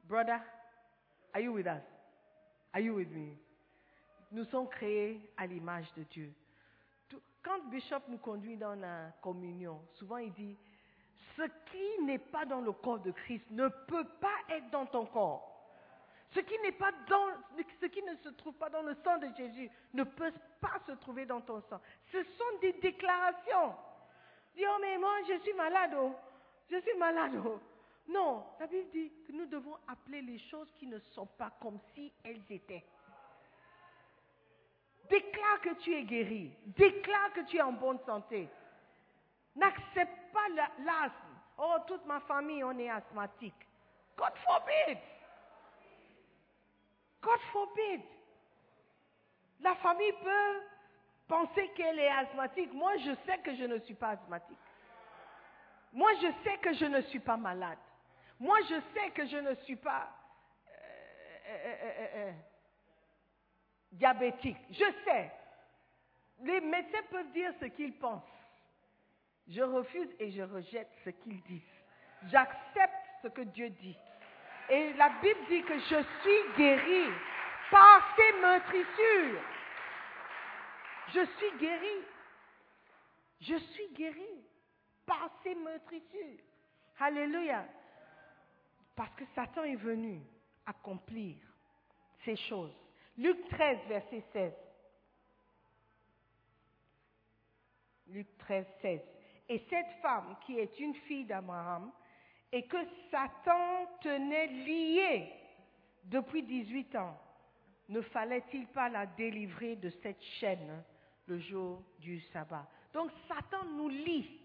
Brother, are you with us? Are you with me? Nous sommes créés à l'image de Dieu. Quand Bishop nous conduit dans la communion, souvent il dit, ce qui n'est pas dans le corps de Christ ne peut pas être dans ton corps. Ce qui, ne se trouve pas dans le sang de Jésus ne peut pas se trouver dans ton sang. Ce sont des déclarations. Dis, oh mais moi je suis malade, oh. je suis malade. Oh. Non, la Bible dit que nous devons appeler les choses qui ne sont pas comme si elles étaient. Déclare que tu es guéri. Déclare que tu es en bonne santé. N'accepte pas l'asthme. Oh, toute ma famille, on est asthmatique. God forbid. God forbid. La famille peut penser qu'elle est asthmatique. Moi, je sais que je ne suis pas asthmatique. Moi, je sais que je ne suis pas malade. Moi, je sais que je ne suis pas euh, euh, euh, diabétique. Je sais. Les médecins peuvent dire ce qu'ils pensent. Je refuse et je rejette ce qu'ils disent. J'accepte ce que Dieu dit. Et la Bible dit que je suis guéri par ses meurtrissures. Je suis guéri. Je suis guéri par ses meurtrissures. Alléluia. Parce que Satan est venu accomplir ces choses. Luc 13, verset 16. Luc 13, 16. Et cette femme qui est une fille d'Abraham et que Satan tenait liée depuis 18 ans, ne fallait-il pas la délivrer de cette chaîne le jour du sabbat? Donc Satan nous lie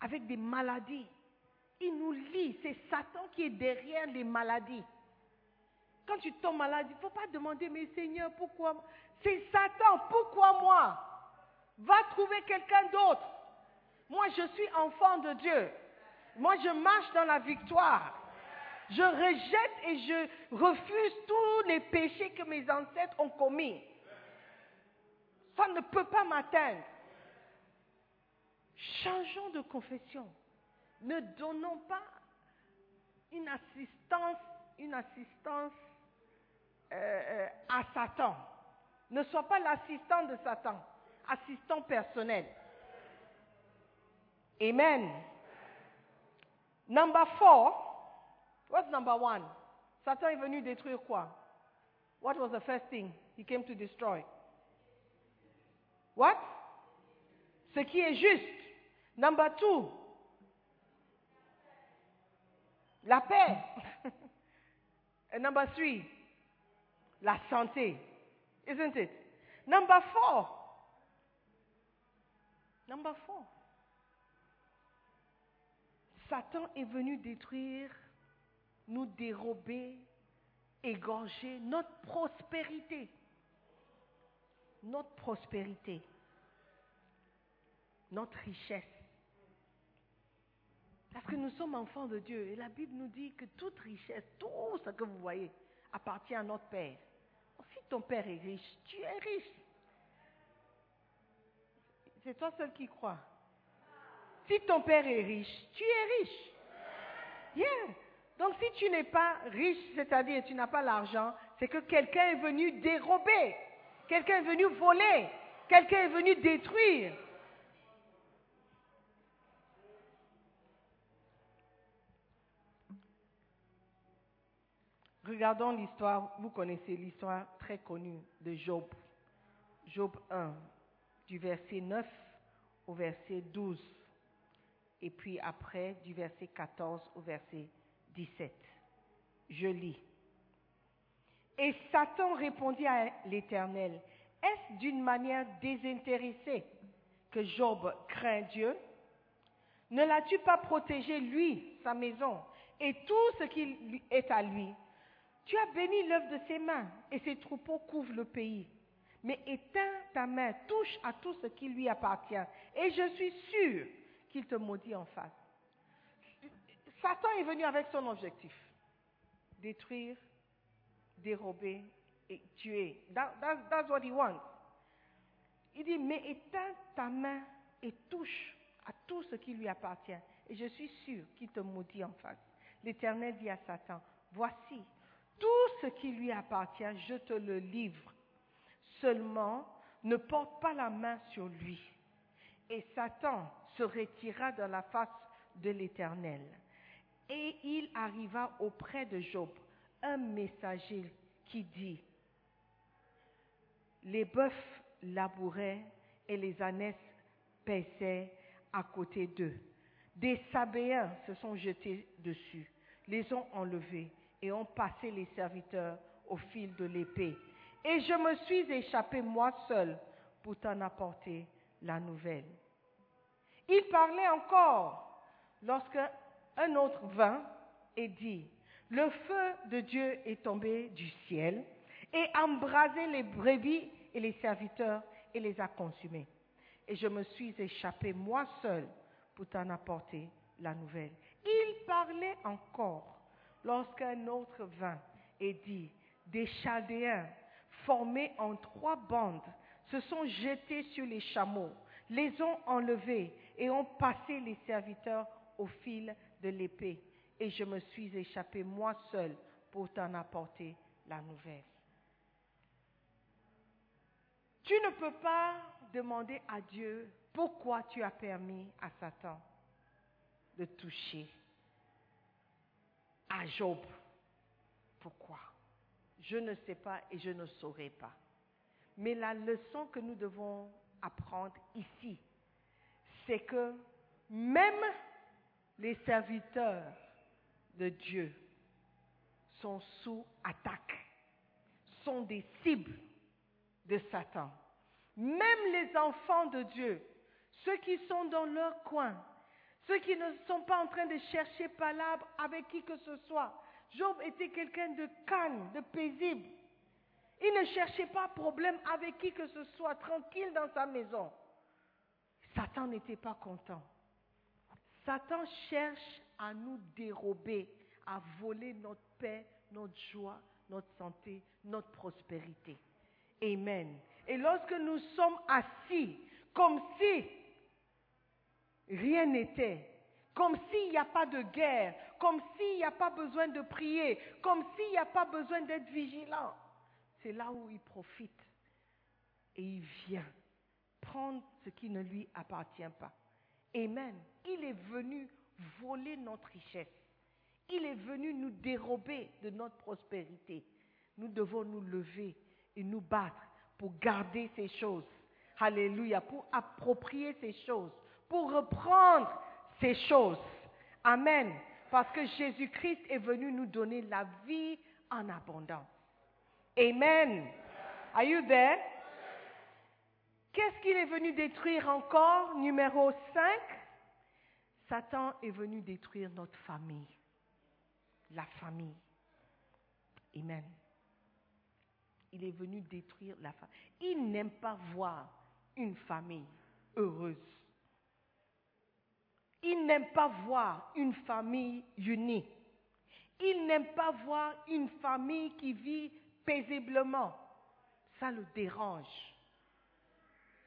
avec des maladies. Il nous lie. C'est Satan qui est derrière les maladies. Quand tu tombes malade, il ne faut pas demander, mais Seigneur, pourquoi C'est Satan, pourquoi moi? Va trouver quelqu'un d'autre. Moi, je suis enfant de Dieu. Moi, je marche dans la victoire. Je rejette et je refuse tous les péchés que mes ancêtres ont commis. Ça ne peut pas m'atteindre. Changeons de confession. Ne donnons pas une assistance, une assistance euh, euh, à Satan. Ne sois pas l'assistant de Satan, assistant personnel. Amen. Number four, what's number one? Satan est venu détruire quoi? What was the first thing he came to destroy? What? Ce qui est juste. Number two, la paix. And number three, la santé. Isn't it? Number four. Number four. Satan est venu détruire, nous dérober, égorger notre prospérité. Notre prospérité. Notre richesse. Parce que nous sommes enfants de Dieu. Et la Bible nous dit que toute richesse, tout ce que vous voyez, appartient à notre Père. Si ton Père est riche, tu es riche. C'est toi seul qui crois. Si ton Père est riche, tu es riche. Yeah. Donc si tu n'es pas riche, c'est-à-dire tu n'as pas l'argent, c'est que quelqu'un est venu dérober, quelqu'un est venu voler, quelqu'un est venu détruire. Regardons l'histoire, vous connaissez l'histoire très connue de Job. Job 1, du verset 9 au verset 12. Et puis après, du verset 14 au verset 17. Je lis. Et Satan répondit à l'Éternel, est-ce d'une manière désintéressée que Job craint Dieu? Ne l'as-tu pas protégé, lui, sa maison, et tout ce qui est à lui? Tu as béni l'œuvre de ses mains et ses troupeaux couvrent le pays. Mais éteins ta main, touche à tout ce qui lui appartient. Et je suis sûr qu'il te maudit en face. Satan est venu avec son objectif. Détruire, dérober et tuer. that's what he wants. Il dit, mais éteins ta main et touche à tout ce qui lui appartient. Et je suis sûr qu'il te maudit en face. L'Éternel dit à Satan, voici, tout ce qui lui appartient, je te le livre. Seulement, ne porte pas la main sur lui. Et Satan se retira de la face de l'Éternel. Et il arriva auprès de Job un messager qui dit, les bœufs labouraient et les ânesses paissaient à côté d'eux. Des Sabéens se sont jetés dessus, les ont enlevés et ont passé les serviteurs au fil de l'épée. Et je me suis échappé moi seul pour t'en apporter la nouvelle. Il parlait encore lorsque un autre vint et dit, le feu de Dieu est tombé du ciel et embrasé les brebis et les serviteurs et les a consumés. Et je me suis échappé moi seul pour t'en apporter la nouvelle. Il parlait encore lorsqu'un autre vint et dit, des Chaldéens formés en trois bandes se sont jetés sur les chameaux, les ont enlevés et ont passé les serviteurs au fil de l'épée. Et je me suis échappé moi seul pour t'en apporter la nouvelle. Tu ne peux pas demander à Dieu pourquoi tu as permis à Satan de toucher à Job. Pourquoi? Je ne sais pas et je ne saurais pas. Mais la leçon que nous devons apprendre ici, c'est que même les serviteurs de Dieu sont sous attaque, sont des cibles de Satan. Même les enfants de Dieu, ceux qui sont dans leur coin, ceux qui ne sont pas en train de chercher palabre avec qui que ce soit. Job était quelqu'un de calme, de paisible. Il ne cherchait pas problème avec qui que ce soit, tranquille dans sa maison. Satan n'était pas content. Satan cherche à nous dérober, à voler notre paix, notre joie, notre santé, notre prospérité. Amen. Et lorsque nous sommes assis, comme si rien n'était. Comme s'il n'y a pas de guerre, comme s'il n'y a pas besoin de prier, comme s'il n'y a pas besoin d'être vigilant. C'est là où il profite. Et il vient prendre ce qui ne lui appartient pas. Amen. Il est venu voler notre richesse. Il est venu nous dérober de notre prospérité. Nous devons nous lever et nous battre pour garder ces choses. Alléluia, pour approprier ces choses pour reprendre ces choses. Amen. Parce que Jésus-Christ est venu nous donner la vie en abondance. Amen. Are you there? Qu'est-ce qu'il est venu détruire encore Numéro 5. Satan est venu détruire notre famille. La famille. Amen. Il est venu détruire la famille. Il n'aime pas voir une famille heureuse. Il n'aime pas voir une famille unie. Il n'aime pas voir une famille qui vit paisiblement. Ça le dérange.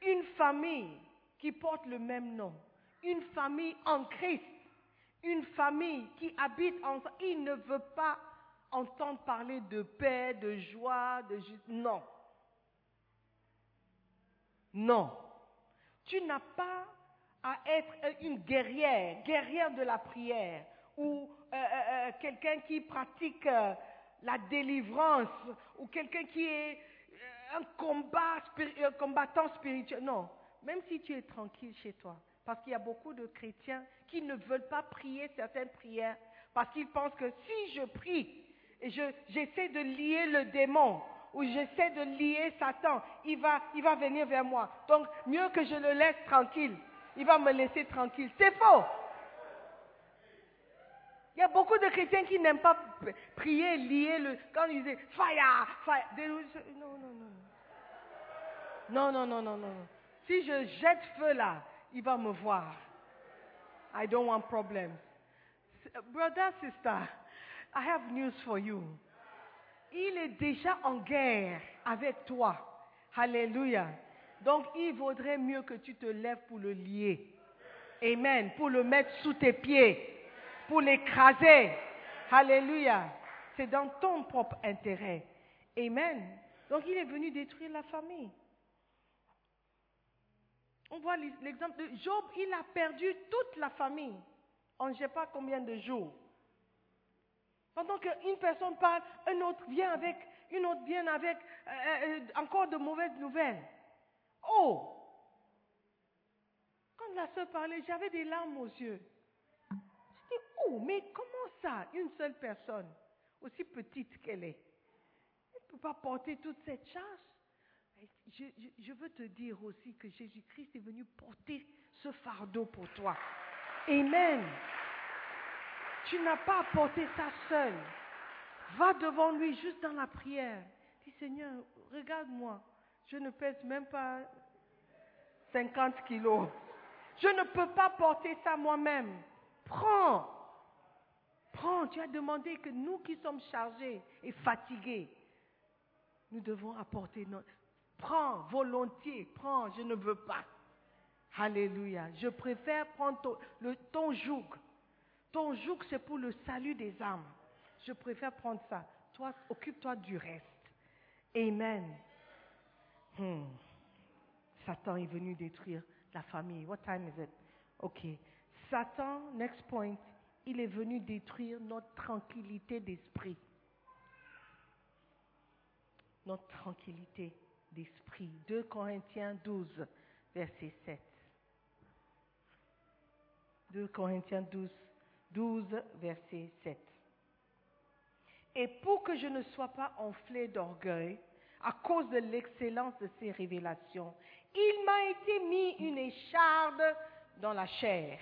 Une famille qui porte le même nom. Une famille en Christ. Une famille qui habite ensemble. Il ne veut pas entendre parler de paix, de joie, de. Non. Non. Tu n'as pas à être une guerrière, guerrière de la prière, ou euh, euh, euh, quelqu'un qui pratique la délivrance, ou quelqu'un qui est un combat, un combattant spirituel. Non. Même si tu es tranquille chez toi. Parce qu'il y a beaucoup de chrétiens qui ne veulent pas prier certaines prières parce qu'ils pensent que si je prie et je- j'essaie de lier le démon ou j'essaie de lier Satan, il va, il va venir vers moi. Donc, mieux que je le laisse tranquille. Il va me laisser tranquille. C'est faux. Il y a beaucoup de chrétiens qui n'aiment pas prier, lier le. Quand ils disent fire, fire. Non, non, non. Non, non, non, non, non. Si je jette feu là, il va me voir. I don't want problems. Brother, sister, I have news for you. Il est déjà en guerre avec toi. Alléluia. Donc, il vaudrait mieux que tu te lèves pour le lier. Amen. Pour le mettre sous tes pieds. Pour l'écraser. Alléluia. C'est dans ton propre intérêt. Amen. Donc, il est venu détruire la famille. On voit l'exemple de Job, il a perdu toute la famille en ne sais pas combien de jours. Pendant qu'une personne parle, un autre vient avec, une autre vient avec euh, euh, encore de mauvaises nouvelles. Oh Quand la sœur parlait, j'avais des larmes aux yeux. Oh, mais comment ça, une seule personne, aussi petite qu'elle est, elle ne peut pas porter toute cette charge je, je- je veux te dire aussi que Jésus-Christ est venu porter ce fardeau pour toi. Amen. Tu n'as pas à porter ça seul. Va devant lui juste dans la prière. Dis Seigneur, regarde-moi. Je ne pèse même pas 50 kilos. Je ne peux pas porter ça moi-même. Prends. Prends. Tu as demandé que nous qui sommes chargés et fatigués, nous devons apporter notre... Prends volontiers, prends, je ne veux pas. Alléluia. Je préfère prendre ton, joug. Ton joug, c'est pour le salut des âmes. Je préfère prendre ça. Toi, occupe-toi du reste. Amen. Hmm. Satan est venu détruire la famille. What time is it? OK. Satan, next point, il est venu détruire notre tranquillité d'esprit. Notre tranquillité d'esprit. 2 Corinthiens 12, verset 7. 2 Corinthiens 12, 12, verset 7. Et pour que je ne sois pas enflé d'orgueil à cause de l'excellence de ces révélations, il m'a été mis une écharde dans la chair,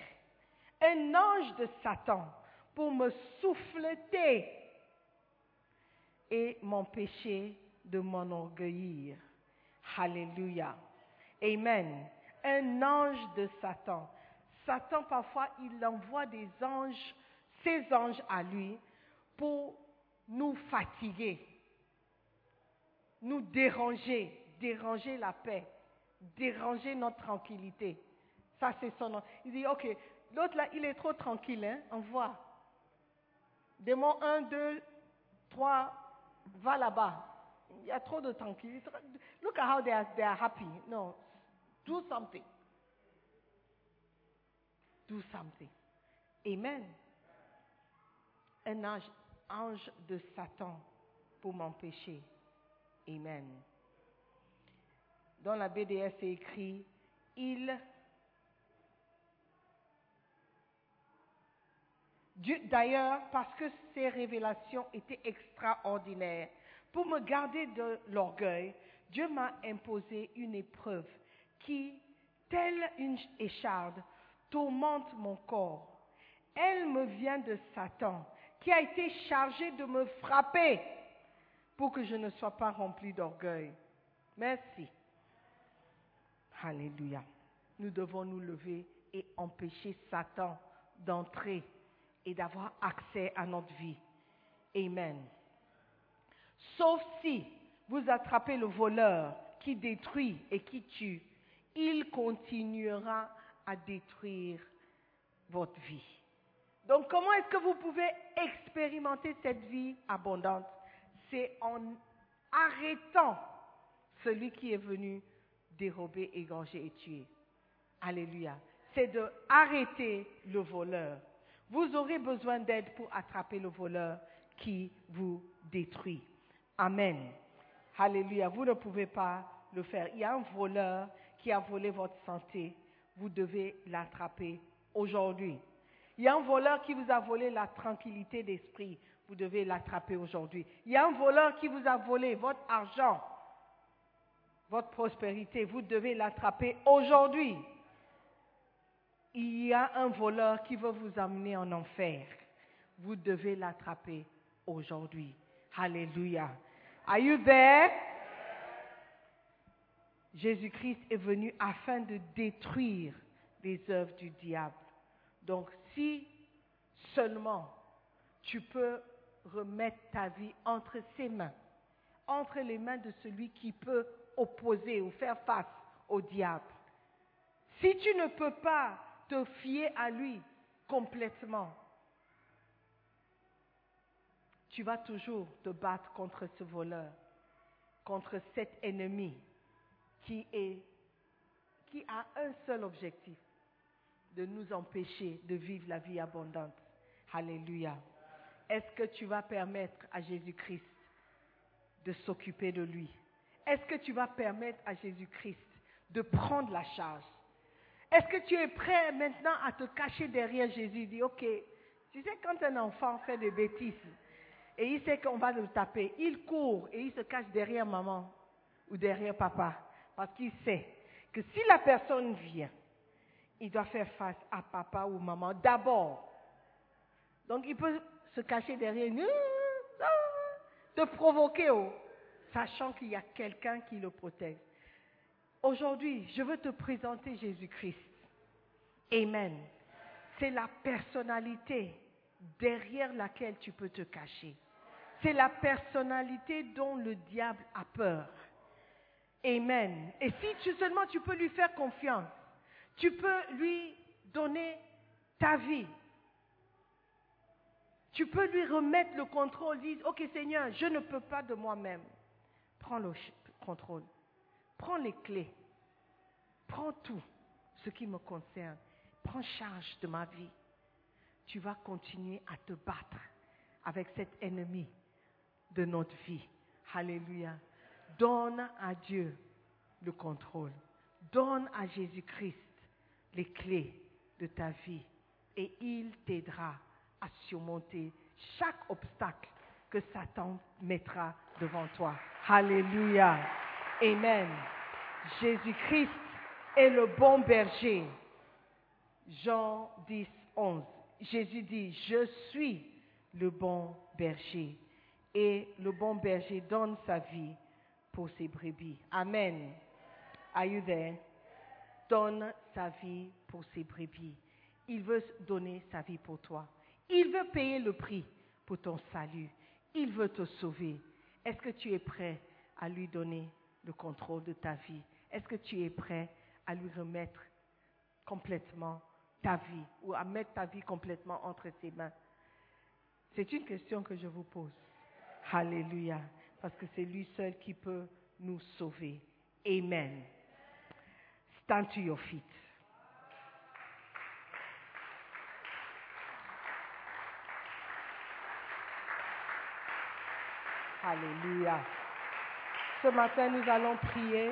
un ange de Satan pour me souffleter et m'empêcher de m'enorgueillir. Alléluia. Amen. Un ange de Satan. Satan, parfois, il envoie des anges, ses anges à lui, pour nous fatiguer, nous déranger, déranger la paix, déranger notre tranquillité. Ça, c'est son nom. Il dit, OK, l'autre là, il est trop tranquille, hein, envoie. Démon 1, 2, 3, va là-bas. Il y a trop de tranquillité. Look at how they are, they are happy. No, do something. Do something. Amen. Un ange, ange de Satan pour m'empêcher. Amen. Dans la BDS, c'est écrit, il D'ailleurs, parce que ces révélations étaient extraordinaires, pour me garder de l'orgueil, Dieu m'a imposé une épreuve qui, telle une écharde, tourmente mon corps. Elle me vient de Satan, qui a été chargé de me frapper pour que je ne sois pas rempli d'orgueil. Merci. Alléluia. Nous devons nous lever et empêcher Satan d'entrer et d'avoir accès à notre vie. Amen. Sauf si vous attrapez le voleur qui détruit et qui tue, il continuera à détruire votre vie. Donc comment est-ce que vous pouvez expérimenter cette vie abondante? C'est en arrêtant celui qui est venu dérober, égorger et tuer. Alléluia. C'est de arrêter le voleur. Vous aurez besoin d'aide pour attraper le voleur qui vous détruit. Amen. Alléluia. Vous ne pouvez pas le faire. Il y a un voleur qui a volé votre santé. Vous devez l'attraper aujourd'hui. Il y a un voleur qui vous a volé la tranquillité d'esprit. Vous devez l'attraper aujourd'hui. Il y a un voleur qui vous a volé votre argent, votre prospérité. Vous devez l'attraper aujourd'hui. Il y a un voleur qui veut vous amener en enfer. Vous devez l'attraper aujourd'hui. Alléluia. Are you there? Jésus-Christ est venu afin de détruire les œuvres du diable. Donc si seulement tu peux remettre ta vie entre ses mains, entre les mains de celui qui peut opposer ou faire face au diable. Si tu ne peux pas te fier à lui complètement, tu vas toujours te battre contre ce voleur, contre cet ennemi qui, est, qui a un seul objectif, de nous empêcher de vivre la vie abondante. Alléluia. Est-ce que tu vas permettre à Jésus-Christ de s'occuper de lui? Est-ce que tu vas permettre à Jésus-Christ de prendre la charge? Est-ce que tu es prêt maintenant à te cacher derrière Jésus? Dis, ok, tu sais, quand un enfant fait des bêtises et il sait qu'on va le taper, il court et il se cache derrière maman ou derrière papa parce qu'il sait que si la personne vient, il doit faire face à papa ou maman d'abord. Donc il peut se cacher derrière, te provoquer, oh, sachant qu'il y a quelqu'un qui le protège. Aujourd'hui, je veux te présenter Jésus-Christ. Amen. C'est la personnalité derrière laquelle tu peux te cacher. C'est la personnalité dont le diable a peur. Amen. Et si seulement tu peux lui faire confiance, tu peux lui donner ta vie. Tu peux lui remettre le contrôle. Dis, ok Seigneur, je ne peux pas de moi-même. Prends le contrôle. Prends les clés. Prends tout ce qui me concerne. Prends charge de ma vie. Tu vas continuer à te battre avec cet ennemi de notre vie. Alléluia. Donne à Dieu le contrôle. Donne à Jésus-Christ les clés de ta vie et il t'aidera à surmonter chaque obstacle que Satan mettra devant toi. Alléluia. Amen. Jésus-Christ est le bon berger. Jean 10, 11. Jésus dit, je suis le bon berger. Et le bon berger donne sa vie pour ses brebis. Amen. Are you there? Donne sa vie pour ses brebis. Il veut donner sa vie pour toi. Il veut payer le prix pour ton salut. Il veut te sauver. Est-ce que tu es prêt à lui donner le contrôle de ta vie Est-ce que tu es prêt à lui remettre complètement ta vie ou à mettre ta vie complètement entre ses mains? C'est une question que je vous pose. Alléluia. Parce que c'est lui seul qui peut nous sauver. Amen. Stand to your feet. Alléluia. Ce matin, nous allons prier.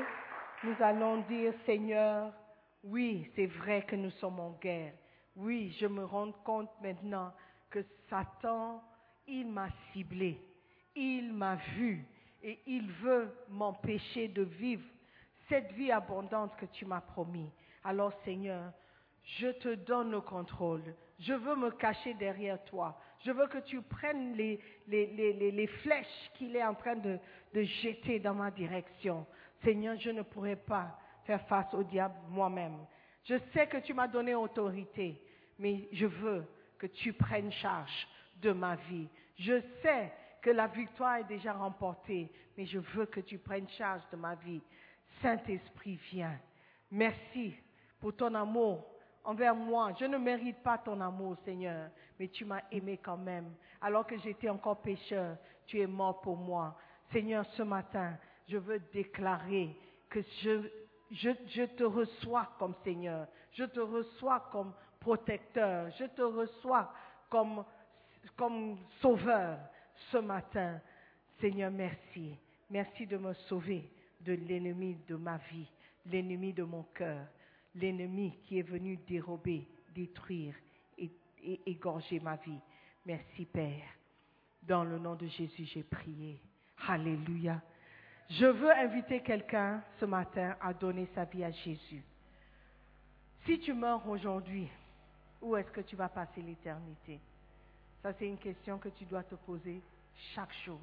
Nous allons dire, Seigneur, oui, c'est vrai que nous sommes en guerre. Oui, je me rends compte maintenant que Satan, il m'a ciblé. Il m'a vu et il veut m'empêcher de vivre cette vie abondante que tu m'as promis. Alors Seigneur, je te donne le contrôle. Je veux me cacher derrière toi. Je veux que tu prennes les, flèches qu'il est en train de, de jeter dans ma direction. Seigneur, je ne pourrai pas faire face au diable moi-même. Je sais que tu m'as donné autorité, mais je veux que tu prennes charge de ma vie. Je sais que la victoire est déjà remportée, mais je veux que tu prennes charge de ma vie. Saint-Esprit, viens. Merci pour ton amour envers moi. Je ne mérite pas ton amour, Seigneur, mais tu m'as aimé quand même. Alors que j'étais encore pécheur, tu es mort pour moi. Seigneur, ce matin, je veux déclarer que je, te reçois comme Seigneur. Je te reçois comme protecteur. Je te reçois comme, comme sauveur ce matin. Seigneur, merci. Merci de me sauver de l'ennemi de ma vie, l'ennemi de mon cœur, l'ennemi qui est venu dérober, détruire et, égorger ma vie. Merci Père. Dans le nom de Jésus, j'ai prié. Alléluia. Je veux inviter quelqu'un ce matin à donner sa vie à Jésus. Si tu meurs aujourd'hui, où est-ce que tu vas passer l'éternité? Ça, c'est une question que tu dois te poser chaque jour.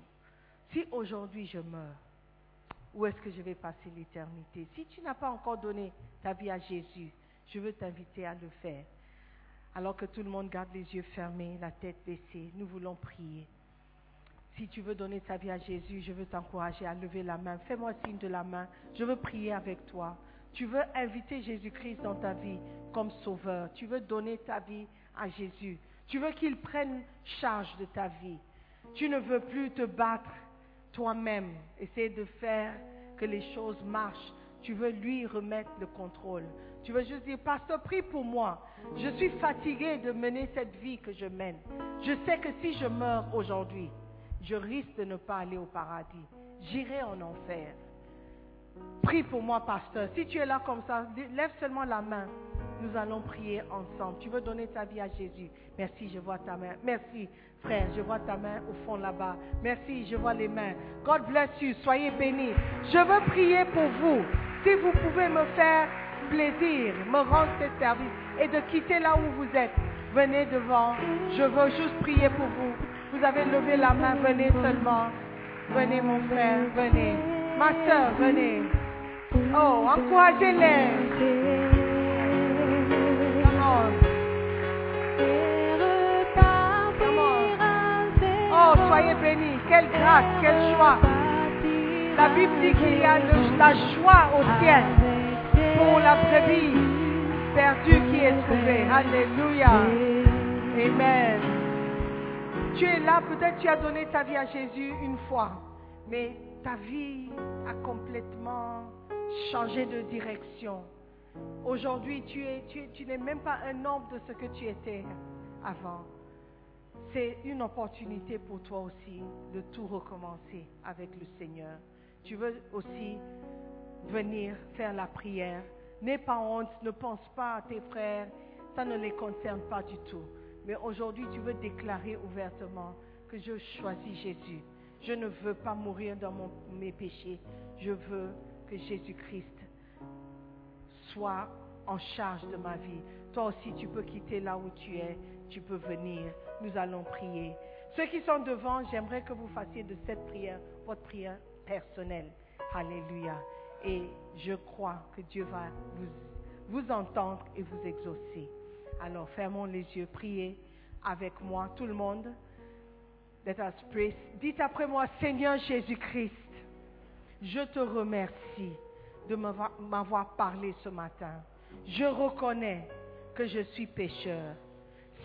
Si aujourd'hui je meurs, où est-ce que je vais passer l'éternité? Si tu n'as pas encore donné ta vie à Jésus, je veux t'inviter à le faire. Alors que tout le monde garde les yeux fermés, la tête baissée, nous voulons prier. Si tu veux donner ta vie à Jésus, je veux t'encourager à lever la main. Fais-moi signe de la main. Je veux prier avec toi. Tu veux inviter Jésus-Christ dans ta vie comme sauveur. Tu veux donner ta vie à Jésus. Tu veux qu'il prenne charge de ta vie. Tu ne veux plus te battre toi-même, essayer de faire que les choses marchent. Tu veux lui remettre le contrôle. Tu veux juste dire, pasteur, prie pour moi. Je suis fatigué de mener cette vie que je mène. Je sais que si je meurs aujourd'hui, je risque de ne pas aller au paradis. J'irai en enfer. Prie pour moi, pasteur. Si tu es là comme ça, lève seulement la main. Nous allons prier ensemble. Tu veux donner ta vie à Jésus. Merci, je vois ta main. Merci, frère, je vois ta main au fond là-bas. Merci, je vois les mains. God bless you. Soyez bénis. Je veux prier pour vous. Si vous pouvez me faire plaisir, me rendre ce service et de quitter là où vous êtes, venez devant. Je veux juste prier pour vous. Vous avez levé la main, venez seulement. Venez mon frère, venez. Ma soeur, venez. Oh, encouragez-les. Oh, soyez bénis. Quelle grâce, quelle joie. La Bible dit qu'il y a le- la joie au ciel pour la brebis perdue qui est trouvée. Alléluia. Amen. Tu es là, peut-être tu as donné ta vie à Jésus une fois, mais ta vie a complètement changé de direction. Aujourd'hui, tu, es, tu, tu n'es même pas un homme de ce que tu étais avant. C'est une opportunité pour toi aussi de tout recommencer avec le Seigneur. Tu veux aussi venir faire la prière. N'aie pas honte, ne pense pas à tes frères, ça ne les concerne pas du tout. Mais aujourd'hui, tu veux déclarer ouvertement que je choisis Jésus. Je ne veux pas mourir dans mes péchés. Je veux que Jésus-Christ soit en charge de ma vie. Toi aussi, tu peux quitter là où tu es. Tu peux venir. Nous allons prier. Ceux qui sont devant, j'aimerais que vous fassiez de cette prière votre prière personnelle. Alléluia. Et je crois que Dieu va vous, entendre et vous exaucer. Alors, fermons les yeux, priez avec moi, tout le monde. Let us pray. Dites après moi, Seigneur Jésus-Christ, je te remercie de m'avoir m'avoir parlé ce matin. Je reconnais que je suis pécheur.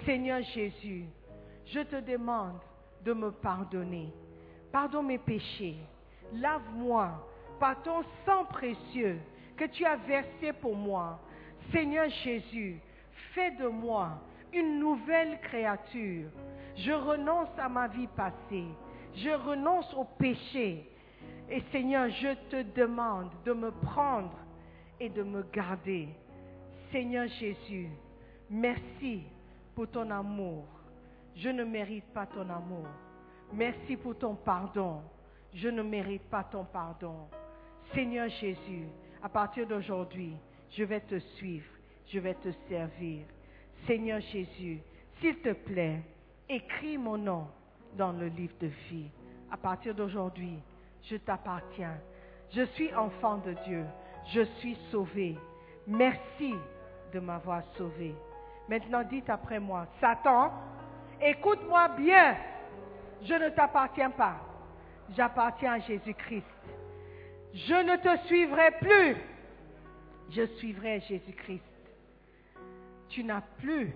Seigneur Jésus, je te demande de me pardonner. Pardonne mes péchés. Lave-moi par ton sang précieux que tu as versé pour moi. Seigneur Jésus, fais de moi une nouvelle créature. Je renonce à ma vie passée. Je renonce au péché. Et Seigneur, je te demande de me prendre et de me garder. Seigneur Jésus, merci pour ton amour. Je ne mérite pas ton amour. Merci pour ton pardon. Je ne mérite pas ton pardon. Seigneur Jésus, À partir d'aujourd'hui, je vais te suivre, je vais te servir. Seigneur Jésus, s'il te plaît, écris mon nom dans le livre de vie. À partir d'aujourd'hui, je t'appartiens. Je suis enfant de Dieu. Je suis sauvé. Merci de m'avoir sauvé. Maintenant, dites après moi, Satan, écoute-moi bien. Je ne t'appartiens pas. J'appartiens à Jésus-Christ. Je ne te suivrai plus. Je suivrai Jésus-Christ. Tu n'as plus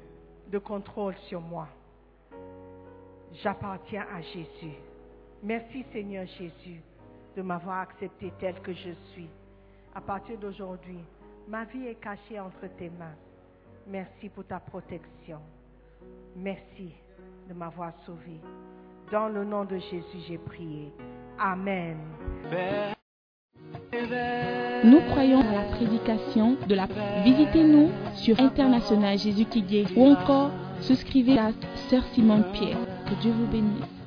de contrôle sur moi. J'appartiens à Jésus. Merci Seigneur Jésus de m'avoir accepté tel que je suis. À partir d'aujourd'hui, ma vie est cachée entre tes mains. Merci pour ta protection. Merci de m'avoir sauvé. Dans le nom de Jésus, j'ai prié. Amen. Nous croyons à la prédication de la... Visitez-nous sur International Jésus qui ou encore souscrivez à Sœur Simone Pierre. Que Dieu vous bénisse.